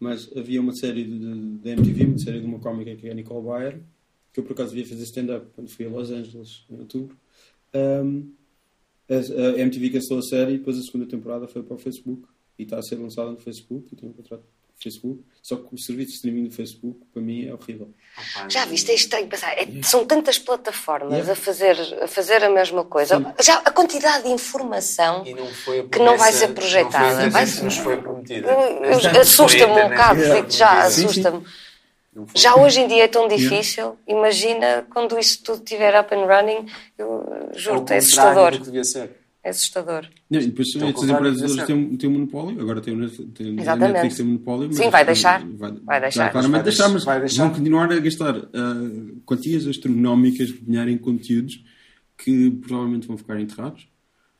Mas havia uma série de- da MTV, uma série de uma cómica que é a Nicole Bayer, que eu por acaso devia fazer stand-up quando fui a Los Angeles em outubro. Um, a, a MTV cancelou a série e depois a segunda temporada foi para o Facebook e está a ser lançada no Facebook e tem um contrato Facebook. Só que o serviço de streaming do Facebook para mim é horrível. Já viste, é estranho pensar. é- são tantas plataformas Yeah. a, fazer, a fazer a mesma coisa. Já a quantidade de informação. E não foi a Que não vai ser projetada. Não foi a Vai ser- nos foi prometida. Assusta-me um internet bocado, foi digo já. Sim, sim. assusta-me. Já hoje em dia é tão difícil. Imagina quando isso tudo estiver up and running. Eu juro-te, é assustador. do que devia ser. É assustador. Não, e depois estas contrário, empresas hoje ser. têm, têm um monopólio, agora tem tem, a Exatamente. Netflix tem um monopólio. Sim, vai deixar. Vai, Vai deixar. claramente Vai deixar, mas vai deixar. vão continuar a gastar ah, quantias astronómicas de dinheiro em conteúdos que provavelmente vão ficar enterrados.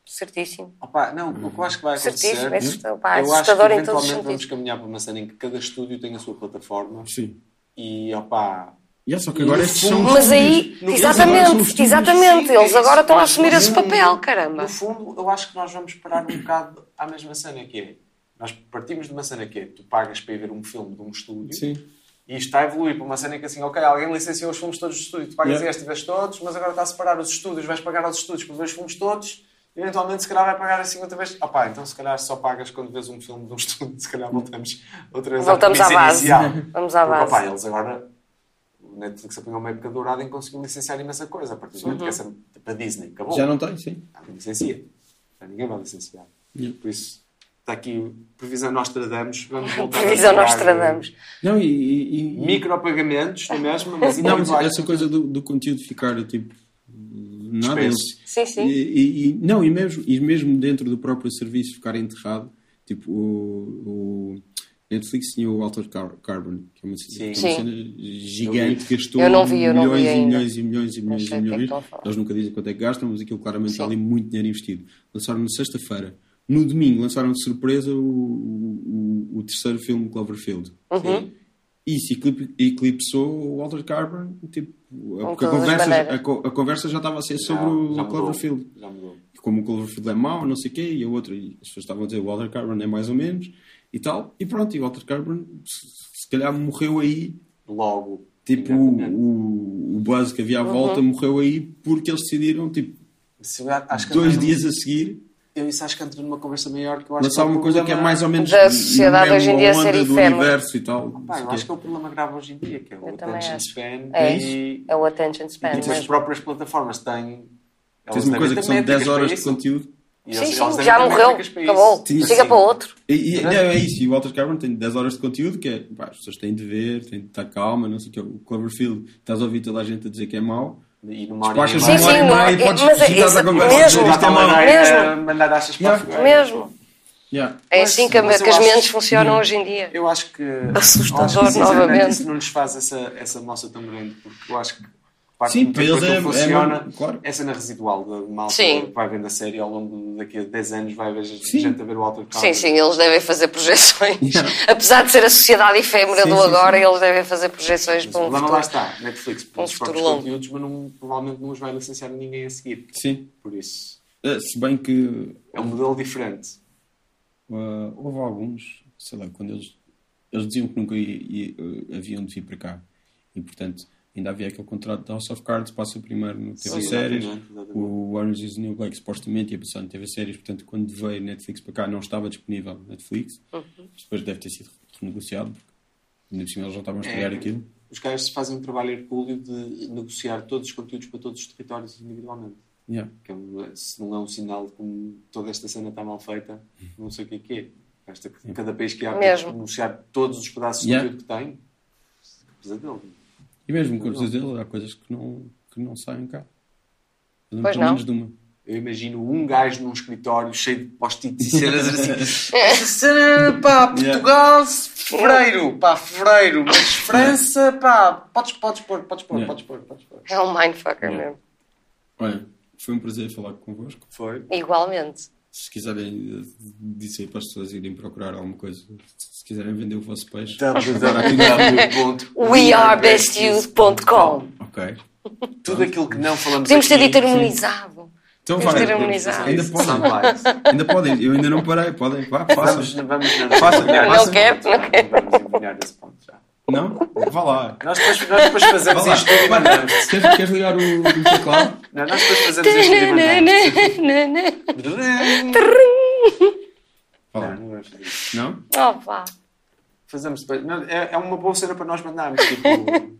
Certíssimo. Opa, não, o que eu acho que vai acontecer. Certíssimo. É assustador, pá, é eu acho que assustador em todos os eventualmente vamos sentidos. caminhar para uma cena em que cada estúdio tem a sua plataforma Sim. e opa. E é só que agora estes são fundo- Mas aí, No- exatamente, exatamente. É Eles agora estão a assumir esse papel, caramba. No fundo, eu acho que nós vamos parar um bocado à mesma cena que é. Nós partimos de uma cena que é tu pagas para ir ver um filme de um estúdio Sim. e isto está a evoluir para uma cena que assim, ok, alguém licenciou os filmes todos do estúdio, tu pagas Yeah. este e vês todos, mas agora está a separar os estúdios, vais pagar aos estúdios para ver os filmes todos e eventualmente se calhar vai pagar assim outra vez. Ah pá, então se calhar só pagas quando vês um filme de um estúdio, se calhar voltamos outra vez Voltamos à base. inicial. Vamos à Porque, base. opá, eles agora Netflix apanhou uma época dourada em conseguir licenciar imensa coisa. A partir do momento que essa tipo a Disney acabou. Já não tem, sim. Não licencia. Já ninguém vai licenciar. Yeah. Por isso, está aqui previsão Nostradamus. Vamos voltar Previsão a pagar, Nostradamus. Não, e, e, e- eh, Micropagamentos, não é mesmo? Mas Não, mas essa coisa do, do conteúdo ficar tipo. Nada, eles, Sim, sim. E, e- e- não, e mesmo, e mesmo dentro do próprio serviço ficar enterrado, tipo, o, o Netflix tinha o Alter Car- Carbon, que é uma, que é uma Sim. cena gigante, que gastou Eu não vi, eu não vi milhões e milhões e milhões e milhões e o é milhões. Eles nunca dizem quanto é que gastam, mas aquilo claramente está ali muito dinheiro investido. Lançaram na sexta-feira. No domingo lançaram de surpresa o, o, o terceiro filme Cloverfield. Uhum. Isso eclip- eclipsou o Walter Carbon, tipo, porque a conversa, a, a conversa já estava a ser sobre Já- o já mudou. Cloverfield. Já mudou. Como o Cloverfield é mau, não sei o quê, e a outra, e as pessoas estavam a dizer o Walter Carbon é mais ou menos, e tal, e pronto, e o Walter Carbon se, se calhar morreu aí, Logo. tipo, o, o buzz que havia à volta morreu aí porque eles decidiram, tipo, acho que dois num- dias a seguir, Eu isso acho que entra numa conversa maior que eu acho lançar que é o uma coisa que é mais ou menos Da sociedade hoje em dia ser onda do universo e tal. sei eu acho que é o problema grave hoje em dia, que é o Eu também attention span É e, É o attention span e tipo, as próprias plataformas têm. Tens uma coisa que são 10 métricas horas de conteúdo. E Sim, eles- sim, eles já morreu. Acabou. Sim, Siga sim. para outro. E, e- não, é isso, e o Walter Carbon tem 10 horas de conteúdo que é, pá, as pessoas têm de ver, têm de estar calma, não sei o que. O Cloverfield, estás a ouvir toda a gente a dizer que é mau, E numa hora e despachas meia- Sim, uma hora sim, e e é- podes mas é isso, a conversa. mesmo, Isto é Mesmo. mandar achas para Yeah. Mesmo. Yeah. É Mas- assim que, mas que as mentes funcionam hoje em dia. Eu acho que. Assustador novamente. Isso não nos faz essa, essa moça tão grande, porque eu acho que. Parte Sim, que é- aquilo é funciona, mesmo, claro. é cena residual da malta Sim. que vai vendo a série ao longo de- daqui a 10 anos, vai ver Sim. gente a ver o Walter Sim, Carbon. sim, eles devem fazer projeções. Apesar de ser a sociedade efêmera Sim, do sim, agora, sim. eles devem fazer projeções Mas para um problema lá futuro. está, Netflix Um pelos futuro próprios conteúdos, mas não, provavelmente não os vai licenciar ninguém a seguir. Sim. Por isso, Eh, Se bem que é um modelo diferente. uh, houve alguns, sei lá, quando eles, eles diziam que nunca i- i- uh, haviam de vir para cá. E, portanto, ainda havia aquele contrato da House of Cards, passa primeiro no TV Sim, Séries. exatamente, exatamente. O Orange is the New Black supostamente ia passar no TV Séries, portanto, quando veio Netflix para cá, não estava disponível no Netflix. Depois deve ter sido renegociado, porque ainda por cima eles já estavam a estrear É. aquilo. Os gajos fazem um trabalho hercúleo de negociar todos os conteúdos para todos os territórios individualmente. Yeah. Que é um- se não é um sinal de como toda esta cena está mal feita, não sei o que é que é. Esta, cada país que há para Mesmo. negociar todos os pedaços de Yeah. conteúdo que tem, pesadelo. E mesmo com os dele, há coisas que não, que não saem cá. Pelo Pois pelo não. menos de uma. Eu imagino um gajo num escritório cheio de post-its e cenas assim. Esta cena, pá, Portugal, fevereiro, pá, fevereiro, mas França, pá, podes, podes pôr, podes pôr, Yeah. podes pôr, podes pôr. É um mindfucker Yeah. mesmo. Olha, foi um prazer falar convosco. Foi. Igualmente. Se quiserem eh, dizer para as pessoas irem procurar alguma coisa, se quiserem vender o vosso peixe, wearebestyouth.com ok. Tudo aquilo que não falamos Podemos ter aqui, dito harmonizado. Então Temos vai, de ter harmonizado. ainda podem, ainda podem, eu ainda não parei, podem, vá, Vamos, façam. vamos Faça- empenhar faça- esse quero, ponto, não quero. Vamos empenhar esse ponto já. Não? Vá lá. Nós depois, nós depois fazemos Vá lá. isto e mandamos. Queres, queres ligar o, o teclado? Não, nós depois fazemos isto e mandamos. Vá Não, lá. não vamos fazer isso. Não? Oh, pá. Fazemos depois. Não, é, é uma boa cena para nós mandarmos. Tipo,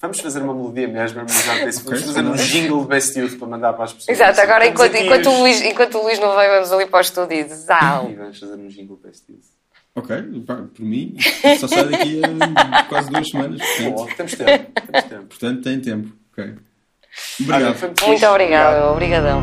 vamos fazer uma melodia mesmo. Vamos, já disse, vamos Ok, fazer um jingle de Best Youth para mandar para as pessoas. Exato, agora enquanto, enquanto, os- o Luís, enquanto o Luís não veio, vamos ali para o estúdio e zau. E vamos fazer um jingle Best Youth. Ok, pá, por mim, só sai daqui a quase duas semanas. Portanto, Bom, temos tempo. Temos tempo. portanto tem tempo. Ok. Obrigado. Muito obrigado, obrigadão.